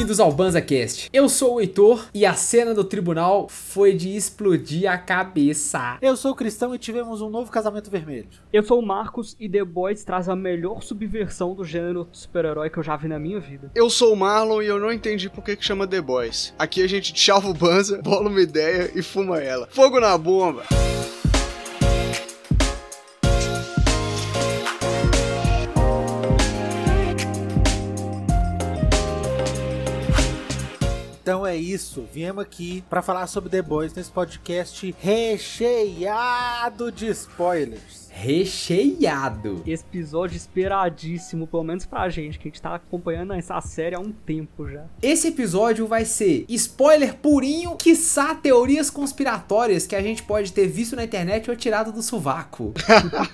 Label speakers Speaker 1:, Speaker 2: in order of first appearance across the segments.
Speaker 1: Bem-vindos ao BanzaCast. Eu sou o Heitor e a cena do tribunal foi de explodir a cabeça.
Speaker 2: Eu sou o Cristão e tivemos um novo casamento vermelho.
Speaker 3: Eu sou o Marcos e The Boys traz a melhor subversão do gênero super-herói que eu já vi na minha vida.
Speaker 4: Eu sou o Marlon e eu não entendi por que, que chama The Boys. Aqui a gente chava o Banza, bola uma ideia e fuma ela. Fogo na bomba!
Speaker 2: Isso, viemos aqui para falar sobre The Boys nesse podcast recheado de spoilers
Speaker 1: recheado.
Speaker 3: Episódio esperadíssimo, pelo menos pra gente, que a gente tá acompanhando essa série há um tempo já.
Speaker 1: Esse episódio vai ser spoiler purinho, quiçá teorias conspiratórias que a gente pode ter visto na internet ou tirado do sovaco.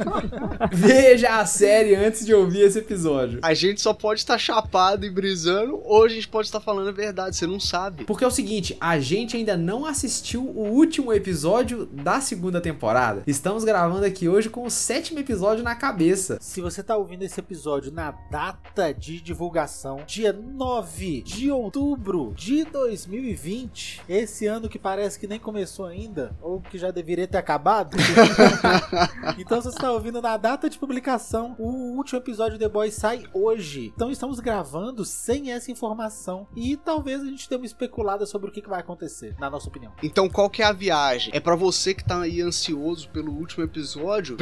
Speaker 1: Veja a série antes de ouvir esse episódio.
Speaker 4: A gente só pode estar chapado e brisando, ou a gente pode estar falando a verdade, você não sabe.
Speaker 1: Porque é o seguinte, a gente ainda não assistiu o último episódio da segunda temporada. Estamos gravando aqui hoje com o sétimo episódio na cabeça.
Speaker 2: Se você tá ouvindo esse episódio na data de divulgação, dia 9 de outubro de 2020, esse ano que parece que nem começou ainda, ou que já deveria ter acabado. então, se você tá ouvindo na data de publicação, o último episódio de The Boys sai hoje. Então, estamos gravando sem essa informação e talvez a gente dê uma especulada sobre o que, que vai acontecer, na nossa opinião.
Speaker 4: Então, qual que é a viagem? É para você que tá aí ansioso pelo último episódio,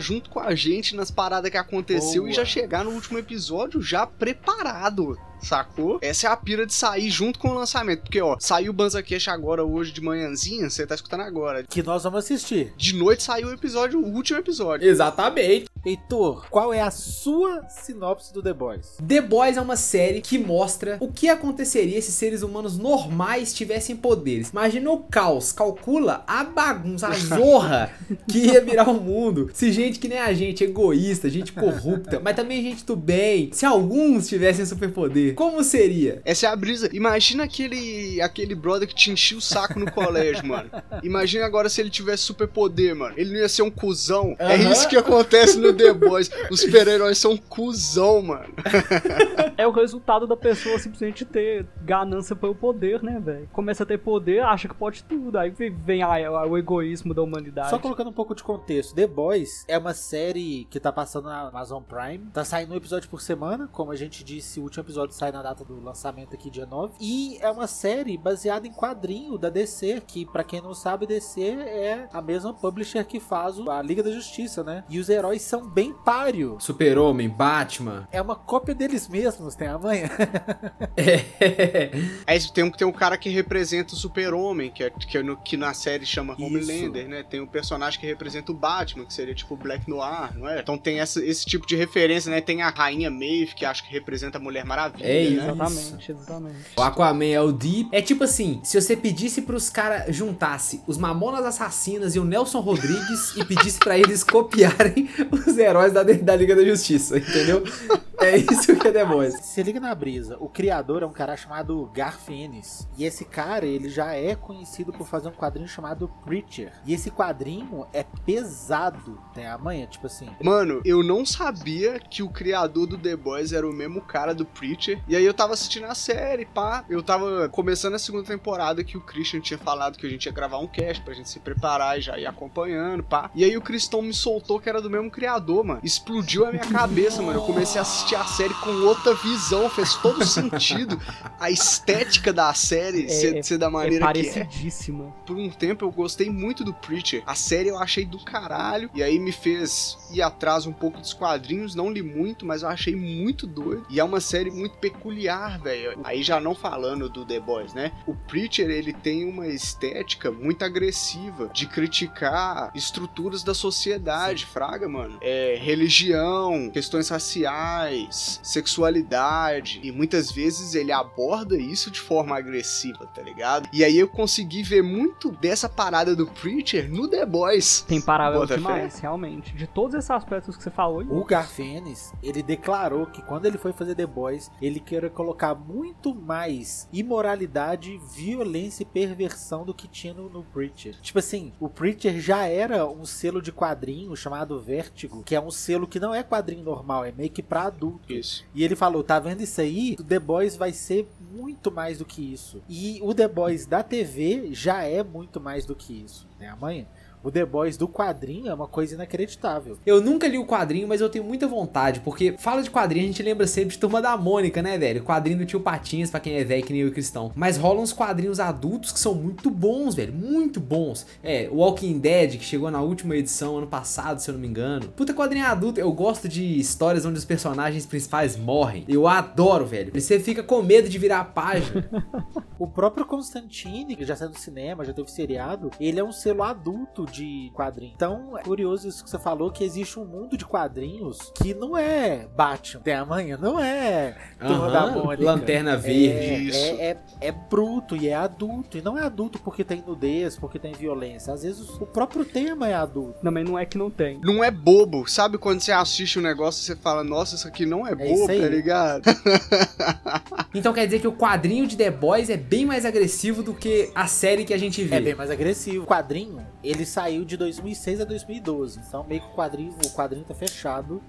Speaker 4: junto com a gente nas paradas que aconteceu Boa. e já chegar no último episódio já preparado sacou? Essa é a pira de sair junto com o lançamento. Porque, ó, saiu o Banza agora, hoje de manhãzinha, você tá escutando agora.
Speaker 2: Que nós vamos assistir.
Speaker 4: De noite saiu o episódio, o último episódio.
Speaker 1: Exatamente.
Speaker 2: Heitor, qual é a sua sinopse do The Boys?
Speaker 1: The Boys é uma série que mostra o que aconteceria se seres humanos normais tivessem poderes. Imagina o caos, calcula a bagunça, a zorra que ia virar o mundo. Se gente que nem a gente, egoísta, gente corrupta, mas também gente do bem, se alguns tivessem superpoder como seria?
Speaker 4: Essa é a brisa. Imagina aquele aquele brother que te enchia o saco no colégio, mano. Imagina agora se ele tivesse superpoder, mano. Ele não ia ser um cuzão. É isso que acontece no The Boys. Os super-heróis são um cuzão, mano.
Speaker 3: é o resultado da pessoa simplesmente ter ganância pelo poder, né, velho? Começa a ter poder, acha que pode tudo. Aí vem a, a, o egoísmo da humanidade.
Speaker 2: Só colocando um pouco de contexto. The Boys é uma série que tá passando na Amazon Prime. Tá saindo um episódio por semana. Como a gente disse, o último episódio sai na data do lançamento aqui, dia 9. E é uma série baseada em quadrinho da DC, que para quem não sabe, DC é a mesma publisher que faz a Liga da Justiça, né? E os heróis são bem páreo.
Speaker 1: Super-Homem, Batman.
Speaker 2: É uma cópia deles mesmos, tem a manha.
Speaker 4: é. é tem, tem um cara que representa o Super-Homem, que, é, que, é no, que na série chama. Homelander, né? Tem um personagem que representa o Batman, que seria tipo Black Noir, não é? Então tem essa, esse tipo de referência, né? Tem a Rainha Maeve, que acho que representa a Mulher Maravilha.
Speaker 1: É,
Speaker 3: né? exatamente, exatamente.
Speaker 1: O Aquaman é o Deep. É tipo assim, se você pedisse pros caras juntasse os Mamonas Assassinas e o Nelson Rodrigues e pedisse para eles copiarem os heróis da, da Liga da Justiça, entendeu? É isso que é Boys.
Speaker 2: Se liga na brisa, o criador é um cara chamado Garfienes. E esse cara, ele já é conhecido por fazer um quadrinho chamado Preacher. E esse quadrinho é pesado, tem a manha, tipo assim.
Speaker 4: Mano, eu não sabia que o criador do The Boys era o mesmo cara do Preacher. E aí eu tava assistindo a série, pá. Eu tava começando a segunda temporada que o Christian tinha falado que a gente ia gravar um cast pra gente se preparar e já ir acompanhando, pá. E aí o Cristão me soltou que era do mesmo criador, mano. Explodiu a minha cabeça, mano. Eu comecei a assistir a série com outra visão, fez todo sentido. A estética da série é, ser, ser, da maneira é
Speaker 3: que é.
Speaker 4: Por um tempo eu gostei muito do Preacher. A série eu achei do caralho. E aí me fez ir atrás um pouco dos quadrinhos. Não li muito, mas eu achei muito doido. E é uma série muito peculiar, velho. Aí já não falando do The Boys, né? O Preacher, ele tem uma estética muito agressiva de criticar estruturas da sociedade, Sim. fraga, mano. É, religião, questões raciais, sexualidade. E muitas vezes ele aborda isso de forma agressiva, tá ligado? E aí eu consegui ver muito dessa parada do Preacher no The Boys.
Speaker 3: Tem paralelo demais, fé? Realmente. De todos esses aspectos que você falou.
Speaker 2: O Garfienes, ele declarou que quando ele foi fazer The Boys, ele queria colocar muito mais imoralidade, violência e perversão do que tinha no, no, Preacher. Tipo assim, o Preacher já era um selo de quadrinho chamado Vértigo, que é um selo que não é quadrinho normal, é meio que pra adulto adulto.
Speaker 4: Isso.
Speaker 2: E ele falou: tá vendo isso aí? O The Boys vai ser muito mais do que isso. E o The Boys da TV já é muito mais do que isso, né, amanhã? O The Boys do quadrinho é uma coisa inacreditável.
Speaker 1: Eu nunca li o quadrinho, mas eu tenho muita vontade, porque fala de quadrinho, a gente lembra sempre de Turma da Mônica, né, velho? Quadrinho do tio Patinhas, pra quem é velho que nem eu e Cristão. Mas rolam uns quadrinhos adultos que são muito bons, velho, muito bons. É, o Walking Dead, que chegou na última edição ano passado, se eu não me engano. Puta quadrinho adulto, eu gosto de histórias onde os personagens principais morrem. Eu adoro, velho. E você fica com medo de virar a página.
Speaker 2: O próprio Constantine, que já saiu do cinema, já teve seriado, ele é um selo adulto de quadrinhos. Então, é curioso isso que você falou, que existe um mundo de quadrinhos que não é Batman, tem amanhã, não é Turma
Speaker 1: Aham,
Speaker 2: da Mônica.
Speaker 1: Lanterna Verde.
Speaker 2: É,
Speaker 4: Isso.
Speaker 2: é, é, é bruto e é adulto. E não é adulto porque tem nudez, porque tem violência. Às vezes o próprio tema é adulto.
Speaker 3: Também não é que não tem.
Speaker 4: Não é bobo. Sabe quando você assiste um negócio e você fala, nossa, isso aqui não é,
Speaker 2: isso
Speaker 4: bobo, tá ligado?
Speaker 1: Então quer dizer que o quadrinho de The Boys é bem mais agressivo do que a série que a gente vê.
Speaker 2: É bem mais agressivo. O quadrinho, ele saiu de 2006 a 2012. Então meio que o quadrinho, o quadrinho tá fechado.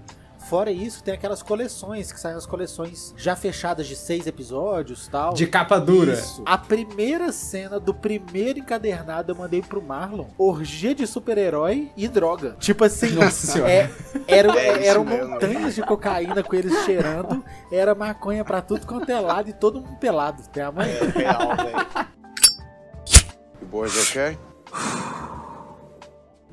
Speaker 2: Fora isso, tem aquelas coleções, que saem as coleções já fechadas de seis episódios tal.
Speaker 1: De capa dura.
Speaker 2: Isso. A primeira cena do primeiro encadernado eu mandei pro Marlon. Orgia de super-herói e droga. Tipo assim,
Speaker 1: Nossa senhora.
Speaker 2: é, eram,
Speaker 4: É
Speaker 2: eram montanhas de cocaína com eles cheirando. Era maconha pra tudo quanto é lado e todo mundo pelado. Tem a mãe.
Speaker 4: É real, velho.
Speaker 5: You boys okay?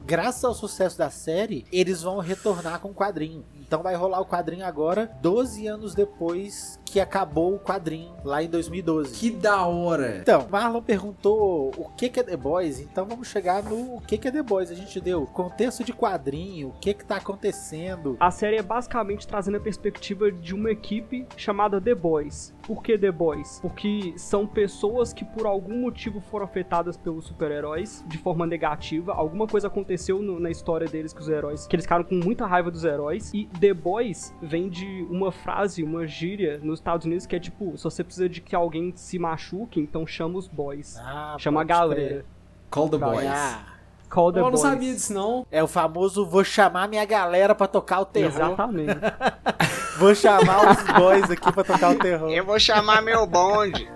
Speaker 2: Graças ao sucesso da série, eles vão retornar com o quadrinho. Então vai rolar o quadrinho agora, 12 anos depois que acabou o quadrinho, lá em 2012.
Speaker 1: Que da hora.
Speaker 2: Então, Marlon perguntou o que que é The Boys, então vamos chegar no o que que é The Boys. A gente deu contexto de quadrinho, o que que tá acontecendo.
Speaker 3: A série é basicamente trazendo a perspectiva de uma equipe chamada The Boys. Por que The Boys? Porque são pessoas que por algum motivo foram afetadas pelos super-heróis de forma negativa. Alguma coisa aconteceu no- na história deles com os heróis, que eles ficaram com muita raiva dos heróis. E The Boys vem de uma frase, uma gíria nos Estados Unidos que é tipo: se você precisa de que alguém se machuque, então chama os boys.
Speaker 2: Ah,
Speaker 3: chama a galera.
Speaker 2: crer.
Speaker 1: Call the Boys.
Speaker 2: Ah,
Speaker 3: Call the
Speaker 1: Eu não
Speaker 3: Boys.
Speaker 1: sabia disso, não.
Speaker 2: é o famoso vou chamar minha galera pra tocar o terror.
Speaker 3: Exatamente.
Speaker 2: Vou chamar os boys aqui pra tocar o terror.
Speaker 4: Eu vou chamar meu bonde.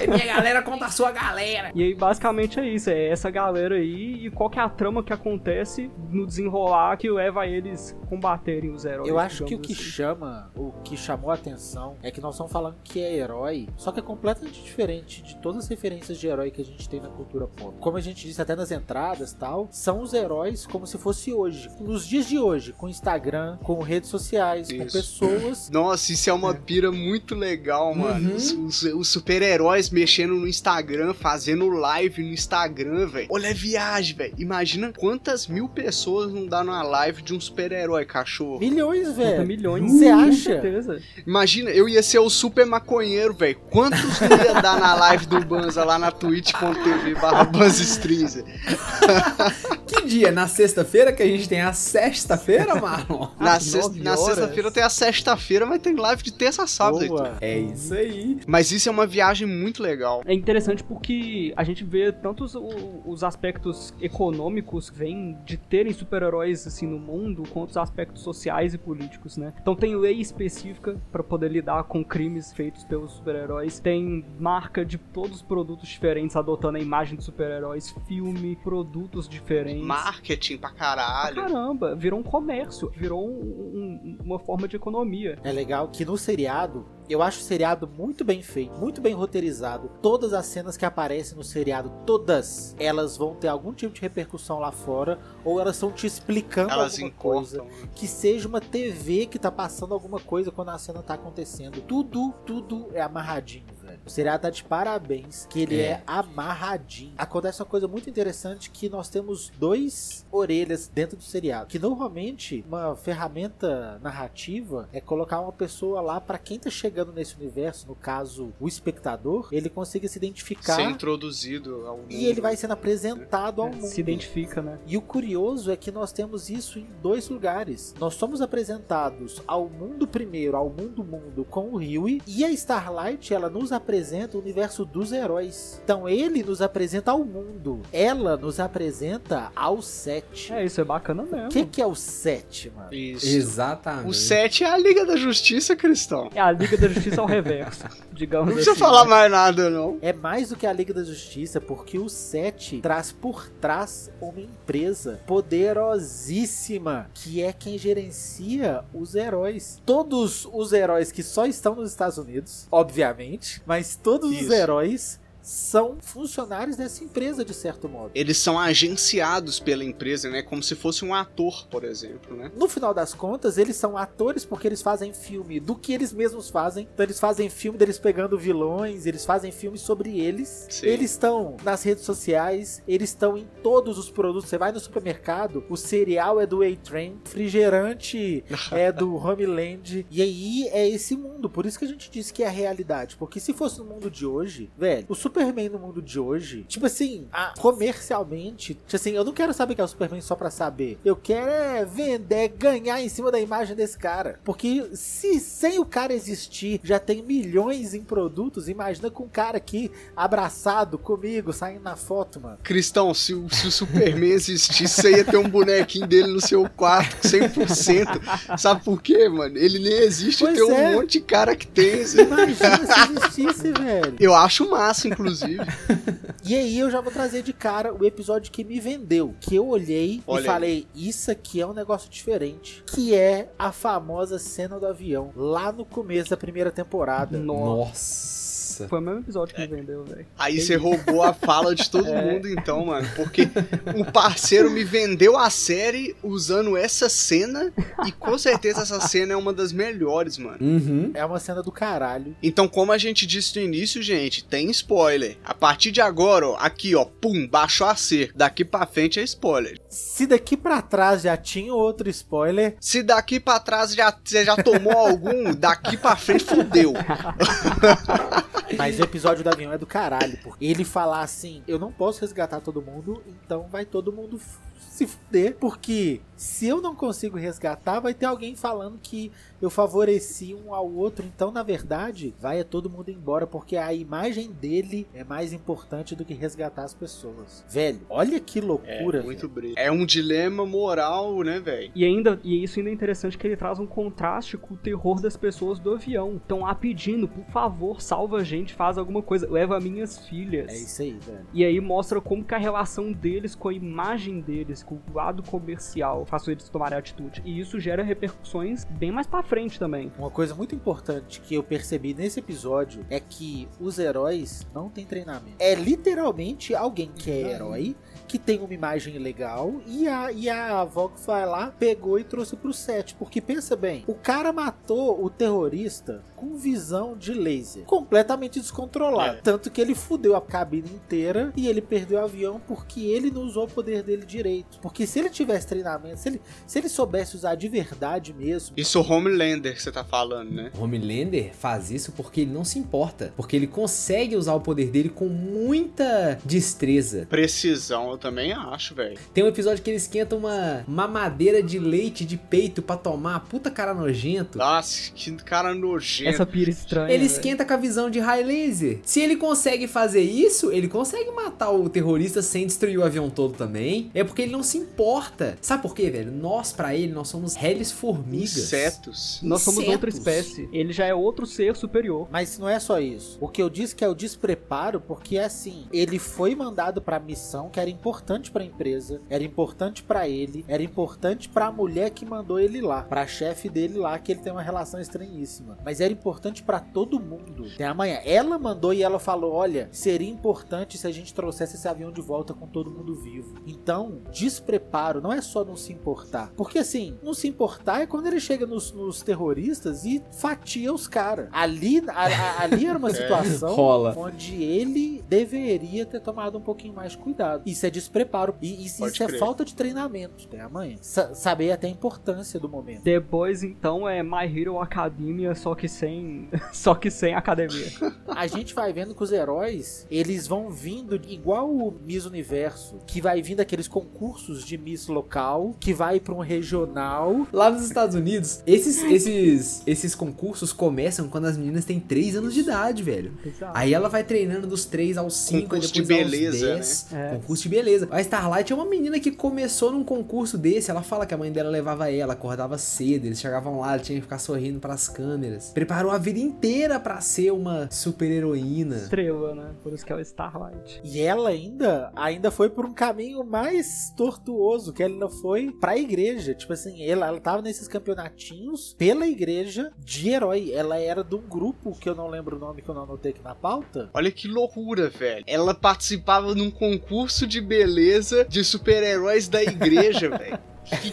Speaker 1: É minha galera contra a sua galera.
Speaker 3: E aí, basicamente é isso, é essa galera aí e qual que é a trama que acontece no desenrolar que leva a eles combaterem os heróis.
Speaker 2: Eu acho que o que
Speaker 3: assim.
Speaker 2: chama, o que chamou a atenção é que nós estamos falando que é herói, só que é completamente diferente de todas as referências de herói que a gente tem na cultura pop. Como a gente disse até nas entradas tal, são os heróis como se fosse hoje. Nos dias de hoje, com Instagram, com redes sociais, com
Speaker 4: Isso.
Speaker 2: pessoas.
Speaker 4: Nossa, isso é uma pira muito legal, mano.
Speaker 1: Uhum.
Speaker 4: Os, os- os super-heróis mexendo no Instagram, fazendo live no Instagram, velho. Olha a viagem, velho. Imagina quantas mil pessoas não dá numa live de um super-herói, cachorro.
Speaker 2: Milhões, velho.
Speaker 3: milhões.
Speaker 2: Você
Speaker 3: Com
Speaker 2: acha?
Speaker 3: certeza.
Speaker 4: Imagina, eu ia ser o super maconheiro, velho. Quantos não ia dar na live do Banza lá na twitch.tv barra BanzaStreams?
Speaker 1: Que dia? Na sexta-feira que a gente tem a sexta-feira, Marlon?
Speaker 4: Na, sexta- na sexta-feira tem a sexta-feira, mas tem live de terça a sábado.
Speaker 2: Boa.
Speaker 1: É isso aí.
Speaker 4: Mas isso é uma viagem muito legal.
Speaker 3: É interessante porque a gente vê tanto os, aspectos econômicos que vêm de terem super-heróis assim no mundo, quanto os aspectos sociais e políticos, né? Então tem lei específica pra poder lidar com crimes feitos pelos super-heróis, tem marca de todos os produtos diferentes adotando a imagem dos super-heróis, filme, produtos diferentes.
Speaker 4: Marketing pra caralho.
Speaker 3: caramba, virou um comércio, virou um- um- uma forma de economia.
Speaker 2: É legal que no seriado, eu acho o seriado muito bem feito, muito bem roteirizado. Todas as cenas que aparecem no seriado, todas elas vão ter algum tipo de repercussão lá fora, ou elas estão te explicando
Speaker 4: Elas
Speaker 2: alguma
Speaker 4: encortam.
Speaker 2: coisa. Que seja uma TV que tá passando alguma coisa quando a cena tá acontecendo. Tudo, tudo é amarradinho. O seriado tá de parabéns, que ele é,
Speaker 1: É.
Speaker 2: amarradinho. Acontece uma coisa muito interessante que nós temos dois orelhas dentro do seriado. Que normalmente uma ferramenta narrativa é colocar uma pessoa lá pra quem tá chegando nesse universo, no caso o espectador, ele consiga se identificar
Speaker 4: Ser introduzido ao mundo.
Speaker 2: e ele vai sendo apresentado ao mundo.
Speaker 3: Se identifica, né?
Speaker 2: E o curioso é que nós temos isso em dois lugares. Nós somos apresentados ao mundo primeiro, ao mundo mundo com o Huey, e a Starlight ela nos apresenta o universo dos heróis. Então ele nos apresenta ao mundo. Ela nos apresenta ao set.
Speaker 3: É, isso é bacana mesmo.
Speaker 2: O que, que é o set, mano?
Speaker 4: Isso.
Speaker 1: Exatamente.
Speaker 4: O 7 é a Liga da Justiça, Cristão.
Speaker 3: É a Liga da Justiça ao reverso, digamos
Speaker 4: Não precisa
Speaker 3: assim.
Speaker 4: falar mais nada, não.
Speaker 2: É mais do que a Liga da Justiça, porque o set traz por trás uma empresa poderosíssima, que é quem gerencia os heróis. Todos os heróis que só estão nos Estados Unidos, obviamente, mas todos os
Speaker 4: Isso.
Speaker 2: heróis são funcionários dessa empresa, de certo modo.
Speaker 4: Eles são agenciados pela empresa, né? Como se fosse um ator, por exemplo, né?
Speaker 2: No final das contas, eles são atores porque eles fazem filme do que eles mesmos fazem. Então eles fazem filme deles pegando vilões, eles fazem filmes sobre eles.
Speaker 4: Sim.
Speaker 2: Eles estão nas redes sociais, eles estão em todos os produtos. Você vai no supermercado, o cereal é do A-Train, refrigerante é do Homeland. E aí é esse mundo. Por isso que a gente disse que é a realidade. Porque se fosse no mundo de hoje, velho, o Superman no mundo de hoje, tipo assim, a- comercialmente, tipo assim, eu não quero saber que é o Superman só pra saber. Eu quero é vender, ganhar em cima da imagem desse cara. Porque se sem o cara existir, já tem milhões em produtos, imagina com um cara aqui abraçado comigo, saindo na foto, mano.
Speaker 4: Cristão, se o, se o Superman existisse, você ia ter um bonequinho dele no seu quarto, 100%. Sabe por quê, mano? Ele nem existe
Speaker 2: Pois
Speaker 4: tem
Speaker 2: é.
Speaker 4: um monte de cara que tem. esse-
Speaker 2: Imagina se existisse, velho.
Speaker 4: Eu acho massa, inclusive.
Speaker 2: E aí eu já vou trazer de cara o episódio que me vendeu, que eu olhei
Speaker 4: Olha
Speaker 2: e
Speaker 4: aí.
Speaker 2: falei, isso aqui é um negócio diferente, que é a famosa cena do avião, lá no começo da primeira temporada.
Speaker 3: Nossa.
Speaker 1: Nossa.
Speaker 3: Foi o mesmo episódio que me vendeu, velho.
Speaker 4: Aí você roubou a fala de todo
Speaker 3: É.
Speaker 4: mundo, então, mano. Porque o parceiro me vendeu a série usando essa cena. E com certeza essa cena é uma das melhores, mano.
Speaker 1: Uhum.
Speaker 2: É uma cena do caralho.
Speaker 4: Então, como a gente disse no início, gente, tem spoiler. A partir de agora, ó, aqui, ó, pum, baixou a ser. Daqui pra frente é spoiler.
Speaker 2: Se daqui pra trás já tinha outro spoiler,
Speaker 4: Se daqui pra trás já, você já tomou algum, daqui pra frente fudeu.
Speaker 2: mas o episódio do avião é do caralho, porque ele falar assim, eu não posso resgatar todo mundo, então vai todo mundo se fuder, porque se eu não consigo resgatar, vai ter alguém falando que eu favoreci um ao outro, então na verdade, vai é todo mundo embora, porque a imagem dele é mais importante do que resgatar as pessoas. Velho, olha que loucura,
Speaker 4: É, muito. É um dilema moral, né, velho?
Speaker 3: E ainda, e isso ainda é interessante que ele traz um contraste com o terror das pessoas do avião. Estão lá pedindo, por favor, salva a gente, faz alguma coisa, leva minhas filhas.
Speaker 2: É isso aí, velho.
Speaker 3: E aí mostra como que a relação deles com a imagem deles, com o lado comercial, faz eles tomarem atitude. E isso gera repercussões bem mais pra frente também.
Speaker 2: Uma coisa muito importante que eu percebi nesse episódio é que os heróis não têm treinamento. É literalmente alguém que é herói, que tem uma imagem legal, e a, e a Vox vai lá, pegou e trouxe pro set. Porque pensa bem, o cara matou o terrorista com visão de laser, completamente descontrolado.
Speaker 4: É.
Speaker 2: Tanto que ele fudeu a cabine inteira e ele perdeu o avião porque ele não usou o poder dele direito. Porque se ele tivesse treinamento, se ele, se ele soubesse usar de verdade mesmo,
Speaker 4: Isso o Homelander que você tá falando, né?
Speaker 1: O Homelander faz isso porque ele não se importa. Porque ele consegue usar o poder dele com muita destreza.
Speaker 4: Precisão, eu também acho, velho.
Speaker 1: Tem um episódio que ele esquenta uma mamadeira de leite de peito pra tomar. Puta cara nojento.
Speaker 4: Nossa, que cara nojento.
Speaker 3: Essa pira estranha.
Speaker 1: Ele
Speaker 3: velho.
Speaker 1: esquenta com a visão de high laser. Se ele consegue fazer isso, ele consegue matar o terrorista sem destruir o avião todo também. É porque ele não se importa. Sabe por quê, velho? Nós, pra ele, nós somos réis formigas.
Speaker 4: Insetos.
Speaker 3: Nós somos outra
Speaker 1: Insetos.
Speaker 3: espécie. Ele já é outro ser superior.
Speaker 2: Mas não é só isso. O que eu disse que é o despreparo, porque é assim, ele foi mandado pra missão que era importante pra empresa, era importante pra ele, era importante pra mulher que mandou ele lá, pra chefe dele lá, que ele tem uma relação estranhíssima. Mas era importante pra todo mundo. Tem a manhã, ela mandou e ela falou: "Olha, seria importante se a gente trouxesse esse avião de volta com todo mundo vivo". Então, despreparo não é só não se importar. Porque assim, não se importar é quando ele chega nos, nos terroristas e fatia os caras. Ali, a- a- ali era uma situação
Speaker 1: Rola.
Speaker 2: onde ele deveria ter tomado um pouquinho mais de cuidado. Isso é despreparo. E isso,
Speaker 4: Pode
Speaker 2: isso é
Speaker 4: crer.
Speaker 2: falta de treinamento, né, amanhã? Sa- saber até a importância do momento.
Speaker 3: Boys, então, é My Hero Academia, só que sem. só que sem academia.
Speaker 2: A gente vai vendo que os heróis, eles vão vindo igual o Miss Universo, que vai vindo aqueles concursos de Miss local, que vai pra um regional.
Speaker 1: Lá nos Estados Unidos, esses, esses, esses concursos começam quando as meninas têm 3 anos de idade, velho.
Speaker 3: Exato.
Speaker 1: Aí ela vai treinando dos 3 aos 5,
Speaker 4: Concurso
Speaker 1: depois
Speaker 4: de
Speaker 1: aos
Speaker 4: beleza,
Speaker 1: 10.
Speaker 3: né? É.
Speaker 1: Concurso de beleza. A Starlight é uma menina que começou num concurso desse. Ela fala que a mãe dela levava ela, acordava cedo. Eles chegavam lá, ela tinha que ficar sorrindo pras câmeras. Preparou a vida inteira pra ser uma super heroína.
Speaker 3: Estrela, né? Por isso que é o Starlight.
Speaker 2: E ela ainda, ainda foi por um caminho mais tortuoso, que ela ainda foi pra igreja. Tipo assim, ela, ela tava nesses campeonatinhos pela igreja de herói. Ela era de um grupo que eu não lembro o nome que eu não anotei aqui na pauta.
Speaker 4: Olha que loucura, velho. Ela participava num concurso de beleza de super-heróis da igreja, velho. Que-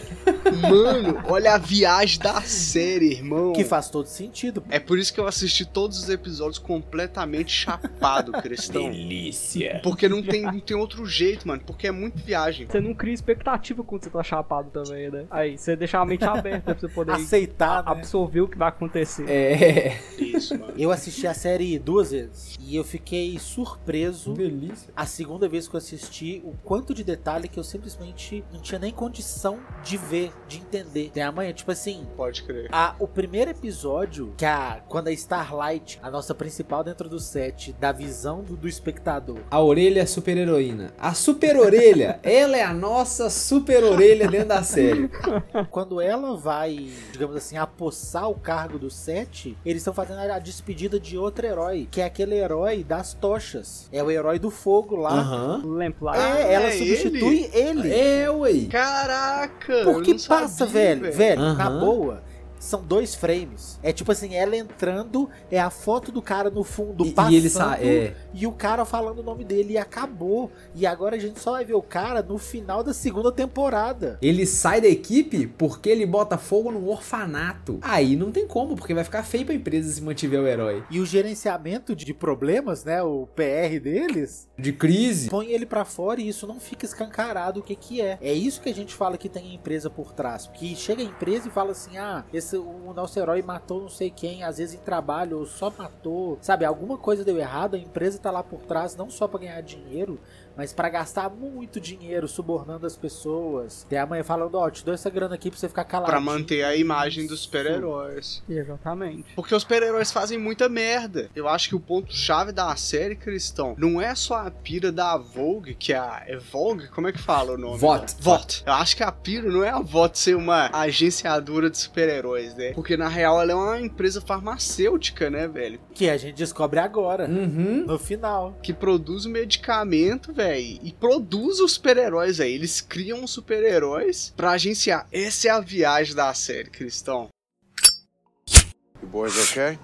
Speaker 4: Mano, olha a viagem da série, irmão.
Speaker 2: Que faz todo sentido.
Speaker 4: É por isso que eu assisti todos os episódios completamente chapado, cristão.
Speaker 1: Delícia.
Speaker 4: Porque não tem, não tem outro jeito, mano. Porque é muito viagem.
Speaker 3: Você não cria expectativa quando você tá chapado também, né? Aí, você deixa a mente aberta pra você poder
Speaker 2: Aceitar, né?
Speaker 3: absorver o que vai acontecer.
Speaker 1: É.
Speaker 4: Isso, mano.
Speaker 2: Eu assisti a série duas vezes e eu fiquei surpreso
Speaker 1: Delícia.
Speaker 2: a segunda vez que eu assisti o quanto de detalhe que eu simplesmente não tinha nem condição de ver, de entender. Tem amanhã, tipo assim,
Speaker 4: Pode crer.
Speaker 2: a, o primeiro episódio, que a, quando a Starlight, a nossa principal dentro do set, da visão do, do espectador,
Speaker 1: A orelha é super heroína. A super orelha, ela é a nossa super orelha dentro da série.
Speaker 2: quando ela vai, digamos assim, apossar o cargo do set, eles estão fazendo a despedida de outro herói, que é aquele herói das tochas. É o herói do fogo lá.
Speaker 1: Aham.
Speaker 3: Lamplight.
Speaker 2: É, ela
Speaker 4: é
Speaker 2: substitui ele.
Speaker 1: É, ué.
Speaker 4: Caraca!
Speaker 2: Porque passa,
Speaker 4: sabia,
Speaker 2: velho, velho, na
Speaker 1: Aham.
Speaker 2: boa. São dois frames. É tipo assim, ela entrando, é a foto do cara no fundo
Speaker 1: E,
Speaker 2: passando
Speaker 1: e ele. É.
Speaker 2: e o cara falando o nome dele e acabou. E agora a gente só vai ver o cara no final da segunda temporada.
Speaker 1: Ele sai da equipe porque ele bota fogo num orfanato. Aí não tem como, porque vai ficar feio pra empresa se mantiver o herói.
Speaker 2: E o gerenciamento de problemas, né, o PR deles,
Speaker 1: De crise.
Speaker 2: põe ele pra fora e isso não fica escancarado o que que é. É isso que a gente fala que tem a empresa por trás. Que chega a empresa e fala assim: "Ah, esse o nosso herói matou não sei quem, às vezes em trabalho ou só matou". Sabe, alguma coisa deu errado, a empresa tá lá por trás não só pra ganhar dinheiro, mas pra gastar muito dinheiro subornando as pessoas. Tem a mãe falando: "Ó, te dou essa grana aqui pra você ficar calado".
Speaker 4: Pra manter a imagem dos super-heróis.
Speaker 3: Exatamente.
Speaker 4: Porque os super-heróis fazem muita merda. Eu acho que o ponto-chave da série, Cristão, não é só a pira da Vogue, que é a. É Vogue? Como é que fala o nome?
Speaker 1: Vote.
Speaker 4: Vote. Eu acho que a pira não é a Vote ser uma agenciadora de super-heróis, né? Porque na real ela é uma empresa farmacêutica, né, velho?
Speaker 2: Que a gente descobre agora,
Speaker 1: Uhum.
Speaker 2: no final.
Speaker 4: Que produz o medicamento, velho. E produz os super-heróis, velho. Eles criam os super-heróis pra agenciar. Essa é a viagem da série, Cristão.
Speaker 5: You boys okay?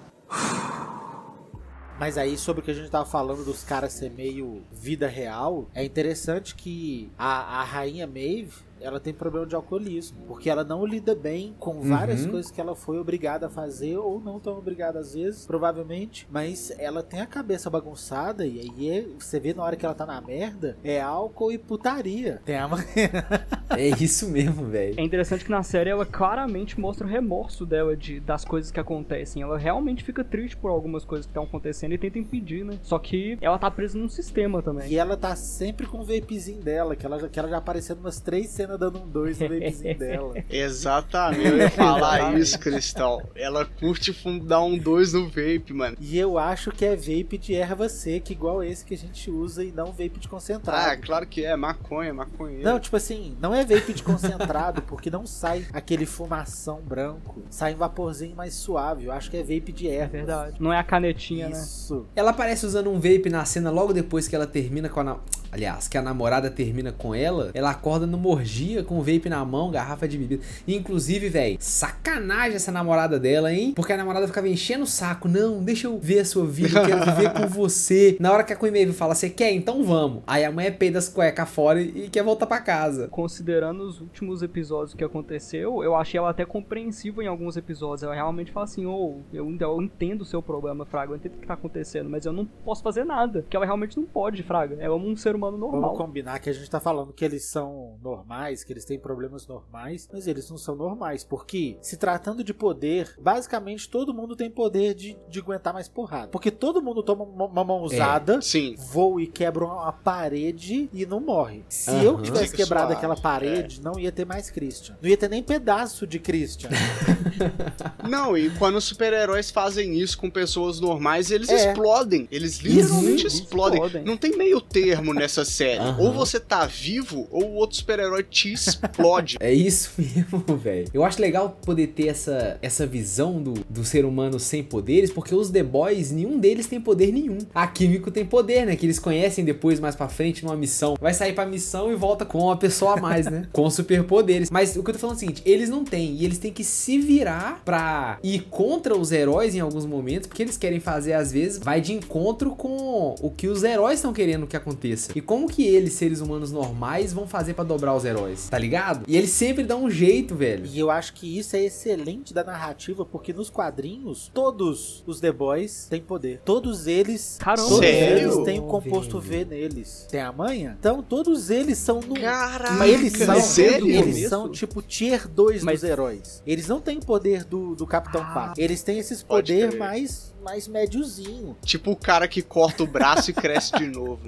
Speaker 2: Mas aí, sobre o que a gente tava falando dos caras ser meio vida real, é interessante que a, a rainha Maeve, ela tem problema de alcoolismo. Porque ela não lida bem com várias
Speaker 1: Uhum.
Speaker 2: coisas que ela foi obrigada a fazer, ou não tão obrigada às vezes, provavelmente. Mas ela tem a cabeça bagunçada, e aí é- você vê na hora que ela tá na merda, é álcool e putaria. Tem a
Speaker 1: É isso mesmo, velho.
Speaker 3: É interessante que na série ela claramente mostra o remorso dela de, das coisas que acontecem. Ela realmente fica triste por algumas coisas que estão acontecendo e tenta impedir, né? Só que ela tá presa num sistema também.
Speaker 2: E ela tá sempre com o vapezinho dela, que ela, que ela já apareceu umas três cenas dando um dois no vapezinho dela.
Speaker 4: Exatamente, eu ia falar isso, Cristal. Ela curte dar um 2 no vape, mano.
Speaker 2: E eu acho que é vape de erva seca, igual esse que a gente usa, e não vape de
Speaker 4: Ah,
Speaker 2: concentrado.
Speaker 4: claro que é, maconha, maconha.
Speaker 2: Não, tipo assim, não é vape de concentrado, porque não sai aquele fumação branco. Sai um vaporzinho mais suave. Eu acho que é vape de
Speaker 3: É
Speaker 2: erva.
Speaker 3: verdade. Não é a canetinha, né?
Speaker 2: Isso.
Speaker 1: Ela aparece usando um vape na cena logo depois que ela termina com a. na- Aliás, que a namorada termina com ela. Ela acorda numa orgia dia com o vape na mão, garrafa de bebida. Inclusive, velho, sacanagem essa namorada dela, hein? Porque a namorada ficava enchendo o saco. Não, deixa eu ver a sua vida, eu quero viver com você. Na hora que a Queen Maeve fala, você quer? Então vamos. Aí a mulher peida as cuecas fora e quer voltar pra casa.
Speaker 3: Considerando os últimos episódios que aconteceu, eu achei ela até compreensiva em alguns episódios. Ela realmente fala assim, ô, oh, eu, eu entendo o seu problema, Fraga, eu entendo o que tá acontecendo, mas eu não posso fazer nada. Porque ela realmente não pode, Fraga. Ela é um ser humano normal.
Speaker 2: Vamos combinar que a gente tá falando que eles são normais, que eles têm problemas normais, mas eles não são normais. Porque, se tratando de poder, basicamente todo mundo tem poder de, de aguentar mais porrada. Porque todo mundo toma uma mão usada,
Speaker 4: Sim.
Speaker 2: voa e quebra uma parede e não morre. Se
Speaker 1: Aham.
Speaker 2: eu tivesse
Speaker 4: Fica
Speaker 2: quebrado
Speaker 4: suave,
Speaker 2: aquela parede, não ia ter mais Christian. Não ia ter nem pedaço de Christian.
Speaker 4: Não, e quando os super-heróis fazem isso com pessoas normais, eles
Speaker 2: É.
Speaker 4: explodem. Eles literalmente explodem.
Speaker 3: explodem.
Speaker 4: Não tem meio termo nessa série.
Speaker 1: Aham.
Speaker 4: Ou você tá vivo, ou o outro super-herói te explode.
Speaker 1: É isso mesmo, velho. Eu acho legal poder ter essa, essa visão do, do ser humano sem poderes, porque os The Boys, nenhum deles tem poder nenhum. A Químico tem poder, né? Que eles conhecem depois, mais pra frente, numa missão. Vai sair pra missão e volta com uma pessoa a mais, né? com superpoderes. Mas o que eu tô falando é o seguinte: eles não têm. E eles têm que se virar pra ir contra os heróis em alguns momentos, porque eles querem fazer, às vezes, vai de encontro com o que os heróis estão querendo que aconteça. E como que eles, seres humanos normais, vão fazer pra dobrar os heróis? Tá ligado? E eles sempre dão um jeito, velho.
Speaker 2: E eu acho que isso é excelente da narrativa, porque nos quadrinhos, todos os The Boys têm poder. Todos eles.
Speaker 3: Caramba.
Speaker 2: Todos
Speaker 4: Sério?
Speaker 2: eles têm o composto V neles. Tem a manha? Então todos eles são no.
Speaker 4: Caraca,
Speaker 2: Mas eles são,
Speaker 4: sério?
Speaker 2: eles são tipo tier 2
Speaker 3: Mas-
Speaker 2: dos heróis. Eles não têm poder do, do Capitão
Speaker 3: Ah.
Speaker 2: Eles têm esses
Speaker 4: pode
Speaker 2: poder mais, mais médiozinho.
Speaker 4: Tipo o cara que corta o braço e cresce de novo.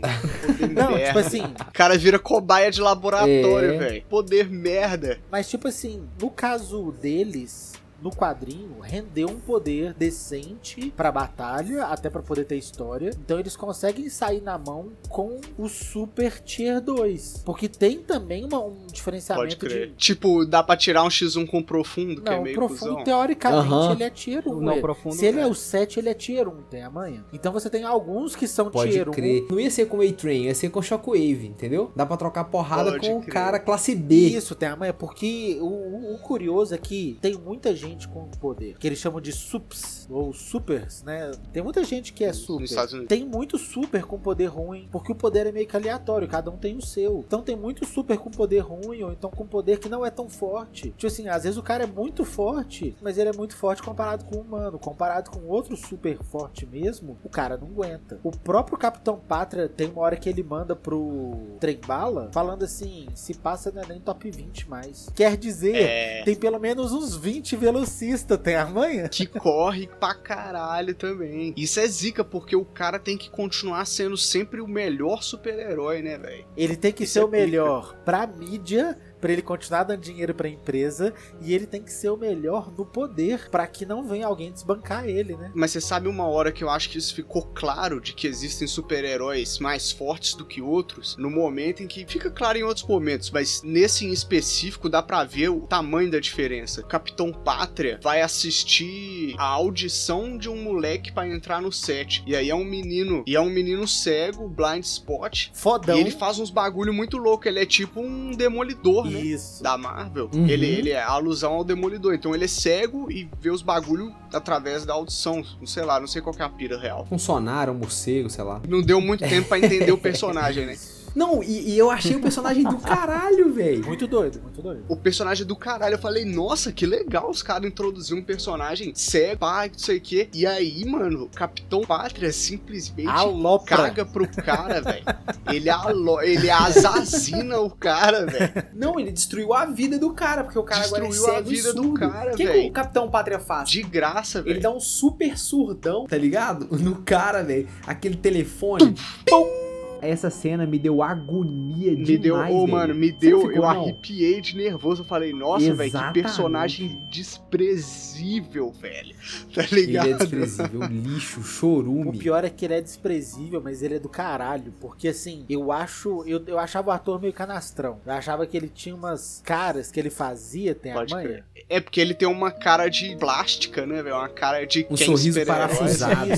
Speaker 4: Poder
Speaker 2: Não,
Speaker 4: merda.
Speaker 2: tipo assim,
Speaker 4: O cara vira cobaia de laboratório,
Speaker 1: É.
Speaker 4: velho. Poder merda.
Speaker 2: mas tipo assim, no caso deles, no quadrinho, rendeu um poder decente pra batalha, até pra poder ter história. Então eles conseguem sair na mão com o Super Tier 2. Porque tem também uma- um
Speaker 4: Pode
Speaker 2: diferenciamento
Speaker 4: crer.
Speaker 2: de.
Speaker 4: Tipo, dá pra tirar um X1 com profundo, que é
Speaker 2: Não, o
Speaker 4: meio
Speaker 2: profundo,
Speaker 4: cuzão.
Speaker 2: teoricamente,
Speaker 1: Aham.
Speaker 2: ele é tier 1.
Speaker 3: Não,
Speaker 2: ele-
Speaker 3: profundo
Speaker 2: Se ele é
Speaker 3: é.
Speaker 2: o 7, ele é tier 1, tem a manha. Então você tem alguns que são
Speaker 1: Pode
Speaker 2: tier 1.
Speaker 1: crer. Não ia ser com o A-Train, ia ser com Shockwave, entendeu? Dá pra trocar porrada
Speaker 4: Pode
Speaker 1: com o cara classe B.
Speaker 2: Isso, tem a manha, porque o, o- o curioso é que tem muita gente com poder, que eles chamam de sups, ou supers, né? Tem muita gente que é super. Tem muito super com poder ruim, porque o poder é meio que aleatório, cada um tem o seu. Então tem muito super com poder ruim, ou então com poder que não é tão forte. Tipo assim, às vezes o cara é muito forte, mas ele é muito forte comparado com o humano. Comparado com outro super forte mesmo, o cara não aguenta. O próprio Capitão Pátria tem uma hora que ele manda pro Trem Bala, falando assim, se passa não é nem top 20 mais. Quer dizer,
Speaker 4: É.
Speaker 2: tem pelo menos uns 20 velocistas, tem a manha?
Speaker 4: Que corre pra caralho também. Isso é zica, porque o cara tem que continuar sendo sempre o melhor super-herói, né, velho?
Speaker 2: Ele tem que
Speaker 4: Isso
Speaker 2: ser
Speaker 4: é
Speaker 2: o melhor pra mídia, pra ele continuar dando dinheiro pra empresa, e ele tem que ser o melhor no poder, pra que não venha alguém desbancar ele, né?
Speaker 4: Mas você sabe uma hora que eu acho que isso ficou claro de que existem super-heróis mais fortes do que outros? No momento em que fica claro em outros momentos, mas nesse em específico dá pra ver o tamanho da diferença. O Capitão Pátria vai assistir a audição de um moleque pra entrar no set. E aí é um menino, e é um menino cego, blind spot.
Speaker 2: Fodão.
Speaker 4: E ele faz uns bagulho muito louco, ele é tipo um demolidor, né?
Speaker 2: Isso.
Speaker 4: da Marvel,
Speaker 1: Uhum.
Speaker 4: ele, ele é alusão ao Demolidor. Então ele é cego e vê os bagulho através da audição. Não sei lá, não sei qual que é a pira real.
Speaker 1: Um sonar, um morcego, sei lá.
Speaker 4: Não deu muito tempo pra entender o personagem, né?
Speaker 1: Não, e, e eu achei o personagem do caralho, velho.
Speaker 2: Muito doido, muito doido.
Speaker 4: O personagem do caralho, eu falei, nossa, que legal os caras introduziram um personagem cego, pá, não sei o quê. E aí, mano, o Capitão Pátria simplesmente
Speaker 2: Alopra.
Speaker 4: caga pro cara, velho. Ele, alo... ele assassina o cara, velho.
Speaker 1: Não, ele destruiu a vida do cara, porque o cara agora é
Speaker 4: Destruiu a
Speaker 1: cego e
Speaker 4: vida do
Speaker 1: surdo.
Speaker 4: cara,
Speaker 1: O que, que o Capitão Pátria faz?
Speaker 4: De graça,
Speaker 1: Ele
Speaker 4: velho.
Speaker 1: dá um super surdão, tá ligado? No cara, velho. Aquele telefone. Pum! Essa cena me deu agonia
Speaker 4: Me
Speaker 1: demais,
Speaker 4: deu, ô,
Speaker 1: velho.
Speaker 4: mano, me deu,
Speaker 1: ficou,
Speaker 4: eu
Speaker 1: não?
Speaker 4: arrepiei de nervoso. Eu falei, nossa, velho, que personagem desprezível, velho. Tá
Speaker 1: Ele
Speaker 4: ligado?
Speaker 1: é desprezível, lixo,
Speaker 2: O
Speaker 1: chorume.
Speaker 2: pior é que ele é desprezível, mas ele é do caralho. Porque assim, eu acho. Eu, eu achava o ator meio canastrão. Eu achava que ele tinha umas caras que ele fazia, tem
Speaker 4: Pode
Speaker 2: a manha.
Speaker 4: crer. É porque ele tem uma cara de plástica, né, velho? Uma cara de
Speaker 1: Um
Speaker 4: quem
Speaker 1: sorriso parafusado.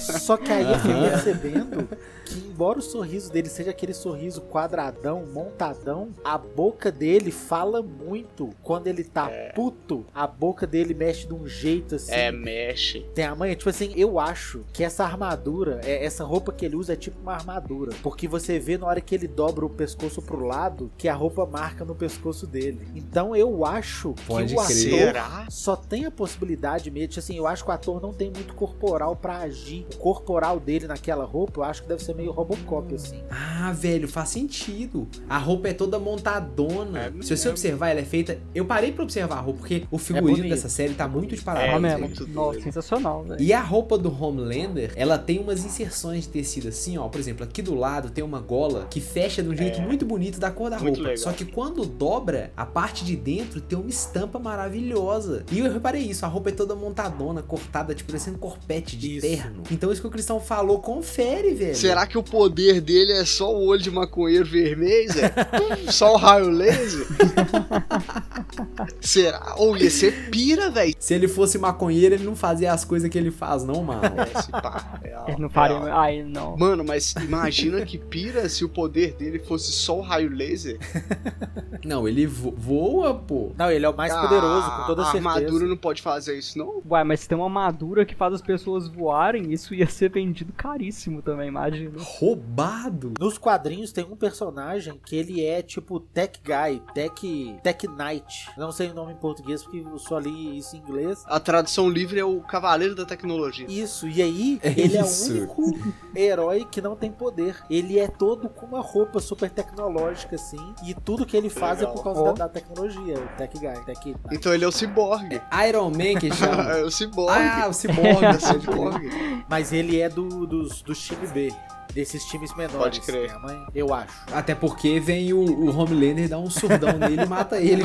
Speaker 2: Só que aí eu fui percebendo que embora o sorriso dele seja aquele sorriso quadradão, montadão, a boca dele fala muito. Quando ele tá puto, a boca dele mexe de um jeito assim.
Speaker 4: É, mexe.
Speaker 2: Tem a manha, tipo assim, eu acho que essa armadura, é, essa roupa que ele usa é tipo uma armadura. Porque você vê na hora que ele dobra o pescoço pro lado, que a roupa marca no pescoço dele. Então eu acho
Speaker 1: Pode
Speaker 2: que o
Speaker 1: crer.
Speaker 2: ator
Speaker 4: Será?
Speaker 2: só tem a possibilidade mesmo, tipo assim, eu acho que o ator não tem muito corporal pra agir. O corporal dele naquela roupa, eu acho que deve ser meio Robocop, assim.
Speaker 1: Ah, velho, faz sentido. A roupa é toda montadona.
Speaker 4: É
Speaker 1: Se você
Speaker 4: mesmo.
Speaker 1: observar, ela é feita. Eu parei pra observar a roupa, porque o figurino
Speaker 2: bonito.
Speaker 1: dessa série tá muito de
Speaker 4: É,
Speaker 1: parabéns.
Speaker 3: Mesmo.
Speaker 4: muito
Speaker 3: Nossa,
Speaker 4: doido.
Speaker 3: sensacional, velho.
Speaker 1: E a roupa do Homelander, ela tem umas inserções de tecido assim, ó. Por exemplo, aqui do lado tem uma gola que fecha de um jeito muito bonito da cor da
Speaker 4: É. Muito
Speaker 1: roupa.
Speaker 4: legal.
Speaker 1: Só que quando dobra, a parte de dentro tem uma estampa maravilhosa. E eu reparei isso, a roupa é toda montadona, cortada, tipo, parecendo corpete de
Speaker 2: Isso.
Speaker 1: terno. Então isso que o Cristão falou, confere, velho.
Speaker 4: Será que o poder dele é só o olho de maconheiro vermelho, Zé? só o raio laser? Será? Ou ia ser pira, velho.
Speaker 1: Se ele fosse maconheiro, ele não fazia as coisas que ele faz, não, mano.
Speaker 4: Esse pá, real,
Speaker 3: Ele não faria.
Speaker 4: real.
Speaker 3: Ai, não.
Speaker 4: Mano, mas imagina que pira se o poder dele fosse só o raio laser.
Speaker 1: não, ele vo- voa, pô.
Speaker 2: Não, ele é o mais poderoso, com toda
Speaker 4: a
Speaker 2: certeza.
Speaker 4: armadura não pode fazer isso, não?
Speaker 3: Uai, mas se tem uma armadura que faz as pessoas voarem, isso ia ser vendido caríssimo também, imagina.
Speaker 1: Roubado.
Speaker 2: Nos quadrinhos tem um personagem que ele é tipo Tech Guy, Tech, Tech Knight. Não sei o nome em português porque eu só li isso em inglês.
Speaker 4: A tradução livre é o Cavaleiro da Tecnologia.
Speaker 2: Isso, e aí
Speaker 1: É
Speaker 2: ele
Speaker 1: isso.
Speaker 2: é o único herói que não tem poder. Ele é todo com uma roupa super tecnológica, assim, e tudo que ele faz
Speaker 4: Legal.
Speaker 2: é por causa
Speaker 3: Ó.
Speaker 2: da, da tecnologia, o Tech Guy, Tech.
Speaker 4: Então ele é o ciborgue.
Speaker 1: Iron Man que chama.
Speaker 4: É o ciborgue.
Speaker 1: ah, o Cyborg.
Speaker 4: é o ciborgue.
Speaker 2: Mas ele é do, dos, dos time B, desses times menores.
Speaker 4: Pode crer.
Speaker 2: Minha mãe, eu acho.
Speaker 1: Até porque vem o, o Homelander, dá um surdão nele e mata ele.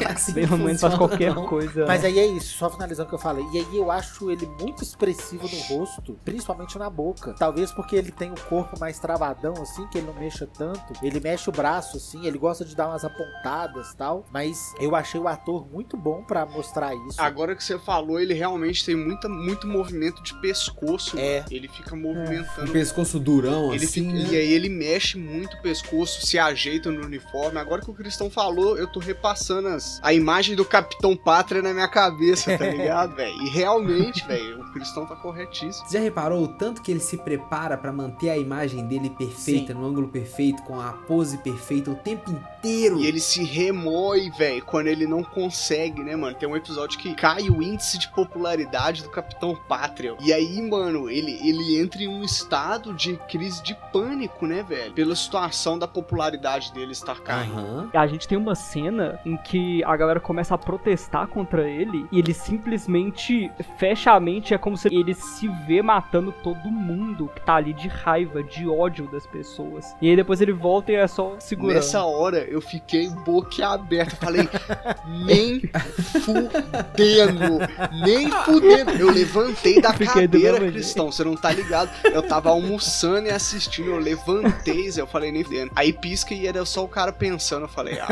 Speaker 1: É assim
Speaker 3: romântico faz qualquer
Speaker 1: não.
Speaker 3: coisa.
Speaker 2: Mas aí é isso, só finalizando o que eu falei. E aí eu acho ele muito expressivo no rosto, principalmente na boca. Talvez porque ele tem o corpo mais travadão, assim, que ele não mexa tanto. Ele mexe o braço, assim, ele gosta de dar umas apontadas e tal. Mas eu achei o ator muito bom pra mostrar isso.
Speaker 4: Agora que você falou, ele realmente tem muita, muito movimento de pescoço.
Speaker 2: É.
Speaker 4: Ele fica
Speaker 1: O
Speaker 4: movimentando.
Speaker 1: Pescoço durão,
Speaker 4: Ele
Speaker 1: assim,
Speaker 4: fica-
Speaker 1: né?
Speaker 4: E aí ele mexe muito o pescoço, se ajeita no uniforme. Agora que o Cristão falou, eu tô repassando as- a imagem do Capitão Pátria na minha cabeça, tá ligado, velho? E realmente, velho, o Cristão tá corretíssimo.
Speaker 1: Você já reparou o tanto que ele se prepara pra manter a imagem dele perfeita, no ângulo perfeito, com a pose perfeita o tempo inteiro?
Speaker 4: E ele se remói, velho, quando ele não consegue, né, mano? Tem um episódio que cai o índice de popularidade do Capitão Pátria. E aí, mano, ele, ele entra em um estado de crise de pânico, né, velho? Pela situação da popularidade dele estar caindo.
Speaker 1: Aham.
Speaker 3: A gente tem uma cena em que a galera começa a protestar contra ele e ele simplesmente fecha a mente. É como se ele se vê matando todo mundo que tá ali de raiva, de ódio das pessoas. E aí depois ele volta e é só segurando.
Speaker 4: Nessa hora eu fiquei boquiaberto. Falei, nem fudendo, nem fudendo. Eu levantei da
Speaker 3: Fiquei
Speaker 4: cadeira. Cristão, você não tá ligado. Eu tava almoçando e assistindo, eu levantei, Zé, eu falei, nem fudendo. Aí pisca e era só o cara pensando. Eu falei, ah,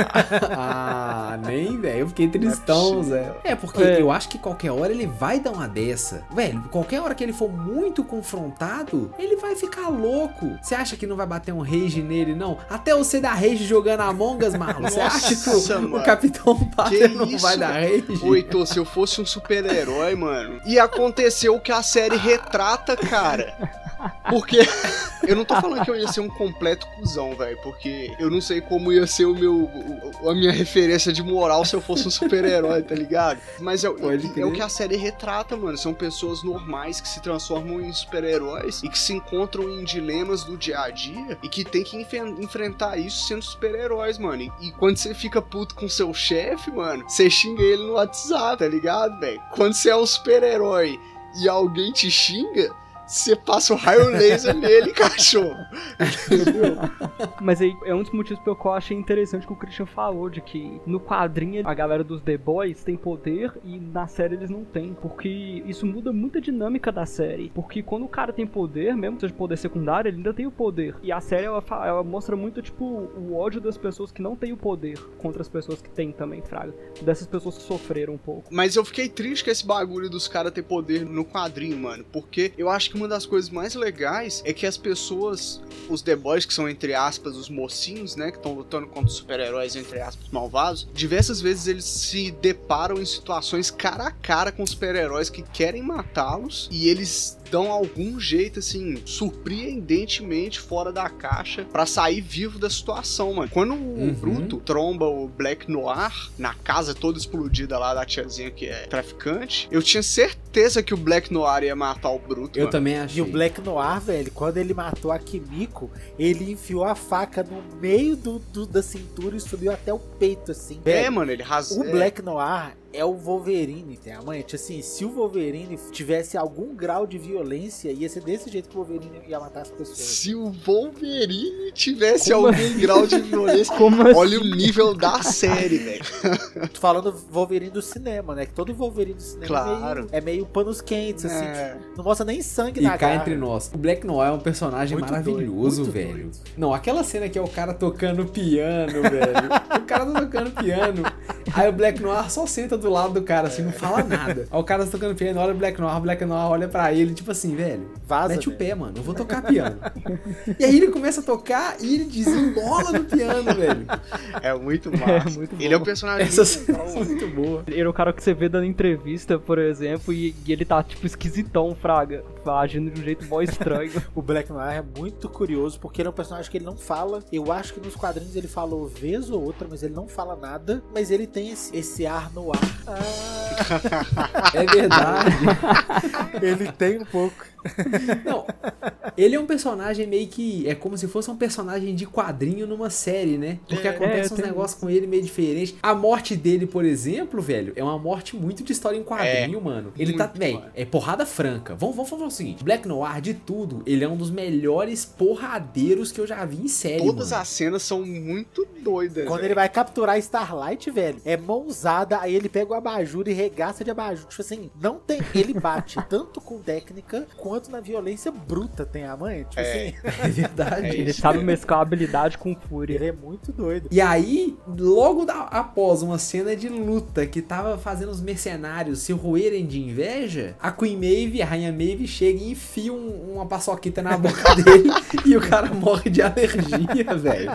Speaker 1: Ah, nem, velho. Eu fiquei tristão,
Speaker 4: é
Speaker 1: Zé. É, porque
Speaker 3: É.
Speaker 1: eu acho que qualquer hora ele vai dar uma dessa. Velho, qualquer hora que ele for muito confrontado, ele vai ficar louco. Você acha que não vai bater um rage nele, não? Até você dar rage jogando Among Us, Marlon. Você acha que o, o. Capitão Pátria
Speaker 4: Que
Speaker 1: não
Speaker 4: isso,
Speaker 1: vai dar rage?
Speaker 4: Ô, Heitor, se eu fosse um super-herói, mano, ia acontecer o que a série retrata, cara. Porque eu não tô falando que eu ia ser um completo cuzão, velho, porque eu não sei como ia ser o meu a minha referência de moral se eu fosse um super-herói, tá ligado? Mas é, é
Speaker 1: crer.
Speaker 4: o que a série retrata, mano. São pessoas normais que se transformam em super-heróis e que se encontram em dilemas do dia a dia e que tem que enfe- enfrentar isso sendo super-heróis, mano. E, e quando você fica puto com seu chefe, mano, você xinga ele no WhatsApp, tá ligado, velho? Quando você é um super-herói e alguém te xinga, você passa o raio laser nele, cachorro. Entendeu?
Speaker 3: Mas aí é um dos motivos pelo qual eu achei interessante que o Christian falou, de que no quadrinho a galera dos The Boys tem poder e na série eles não têm. Porque isso muda muito a dinâmica da série. Porque quando o cara tem poder, mesmo que seja poder secundário, ele ainda tem o poder. E a série ela, ela mostra muito, tipo, o ódio das pessoas que não têm o poder contra as pessoas que têm também, Fraga. Dessas pessoas que sofreram um pouco.
Speaker 4: Mas eu fiquei triste com esse bagulho dos caras ter poder no quadrinho, mano. Porque eu acho que uma das coisas mais legais é que as pessoas, os The Boys, que são entre aspas os mocinhos, né? Que estão lutando contra os super-heróis, entre aspas, malvados, diversas vezes eles se deparam em situações cara a cara com super-heróis que querem matá-los e eles dão algum jeito, assim, surpreendentemente fora da caixa pra sair vivo da situação, mano. Quando o
Speaker 1: Uhum.
Speaker 4: Bruto tromba o Black Noir na casa toda explodida lá da tiazinha que é traficante, eu tinha certeza que o Black Noir ia matar o Bruto.
Speaker 1: Eu
Speaker 4: mano.
Speaker 1: também achei.
Speaker 2: E o Black Noir, velho, quando ele matou a Kimiko, ele enfiou a faca no meio do, do- da cintura e subiu até o peito, assim.
Speaker 4: É,
Speaker 2: Velho,
Speaker 4: mano, ele rasgou.
Speaker 2: o Black Noir é o Wolverine, tem a mãe. Assim, se o Wolverine tivesse algum grau de violência, ia ser desse jeito que o Wolverine ia matar as pessoas.
Speaker 4: Se o Wolverine tivesse
Speaker 3: Como
Speaker 4: algum grau de violência.
Speaker 3: Como assim?
Speaker 4: Olha o nível da série, velho.
Speaker 2: Tô falando Wolverine do cinema, né? Que todo Wolverine do cinema
Speaker 4: Claro.
Speaker 2: é, meio, é meio panos quentes, assim.
Speaker 4: É.
Speaker 2: tipo, não mostra nem sangue
Speaker 1: E
Speaker 2: na
Speaker 1: cá
Speaker 2: cara.
Speaker 1: entre nós. O Black Noir é um personagem
Speaker 2: Muito
Speaker 1: maravilhoso,
Speaker 2: doido,
Speaker 1: velho.
Speaker 2: doido.
Speaker 1: Não, aquela cena que é o cara tocando piano, velho. O cara tá tocando piano. Aí o Black Noir só senta do lado do cara, assim, não fala nada. Aí o cara tá tocando piano, olha o Black Noir, o Black Noir olha pra ele, tipo assim, velho.
Speaker 2: Vaza,
Speaker 1: Mete o
Speaker 2: velho.
Speaker 1: pé, mano. Eu vou tocar piano. e aí ele começa a tocar e ele desembola no piano, velho.
Speaker 4: É muito massa.
Speaker 3: É muito
Speaker 4: ele é um personagem
Speaker 1: Essa
Speaker 4: muito
Speaker 1: é muito boa.
Speaker 3: Ele é o cara que você vê dando entrevista, por exemplo, e, e ele tá, tipo, esquisitão, Fraga. Agindo de um jeito mó estranho.
Speaker 2: O Black Noir é muito curioso porque ele é um personagem que ele não fala. Eu acho que nos quadrinhos ele falou vez ou outra, mas ele não fala nada. Mas ele tem esse, esse ar no ar. Ah,
Speaker 1: É verdade.
Speaker 2: ele tem um pouco.
Speaker 1: Não, ele é um personagem meio que. É como se fosse um personagem de quadrinho numa série, né? Porque
Speaker 4: É,
Speaker 1: acontece
Speaker 3: é,
Speaker 1: uns negócios com ele meio diferentes. A morte dele, por exemplo, velho, é uma morte muito de história em quadrinho, mano. Ele tá.
Speaker 4: mano.
Speaker 1: é porrada franca. Vamos, vamos falar o seguinte: Black Noir, de tudo, ele é um dos melhores porradeiros que eu já vi em série.
Speaker 4: Todas
Speaker 1: mano.
Speaker 4: as cenas são muito doidas.
Speaker 2: Quando
Speaker 4: velho.
Speaker 2: ele vai capturar Starlight, velho, é mãozada, aí ele pega o abajur e regaça de abajur. Tipo assim, não tem. Ele bate tanto com técnica quanto na violência bruta, tem a mãe. Tipo
Speaker 4: É.
Speaker 2: assim,
Speaker 1: É verdade.
Speaker 4: É
Speaker 3: Ele sabe mesclar habilidade com fúria.
Speaker 2: ele é muito doido.
Speaker 1: E aí, logo da- após uma cena de luta que tava fazendo os mercenários se roerem de inveja, a Queen Maeve, a Rainha Maeve, chega e enfia um- uma paçoquita na boca dele e o cara morre de alergia, velho.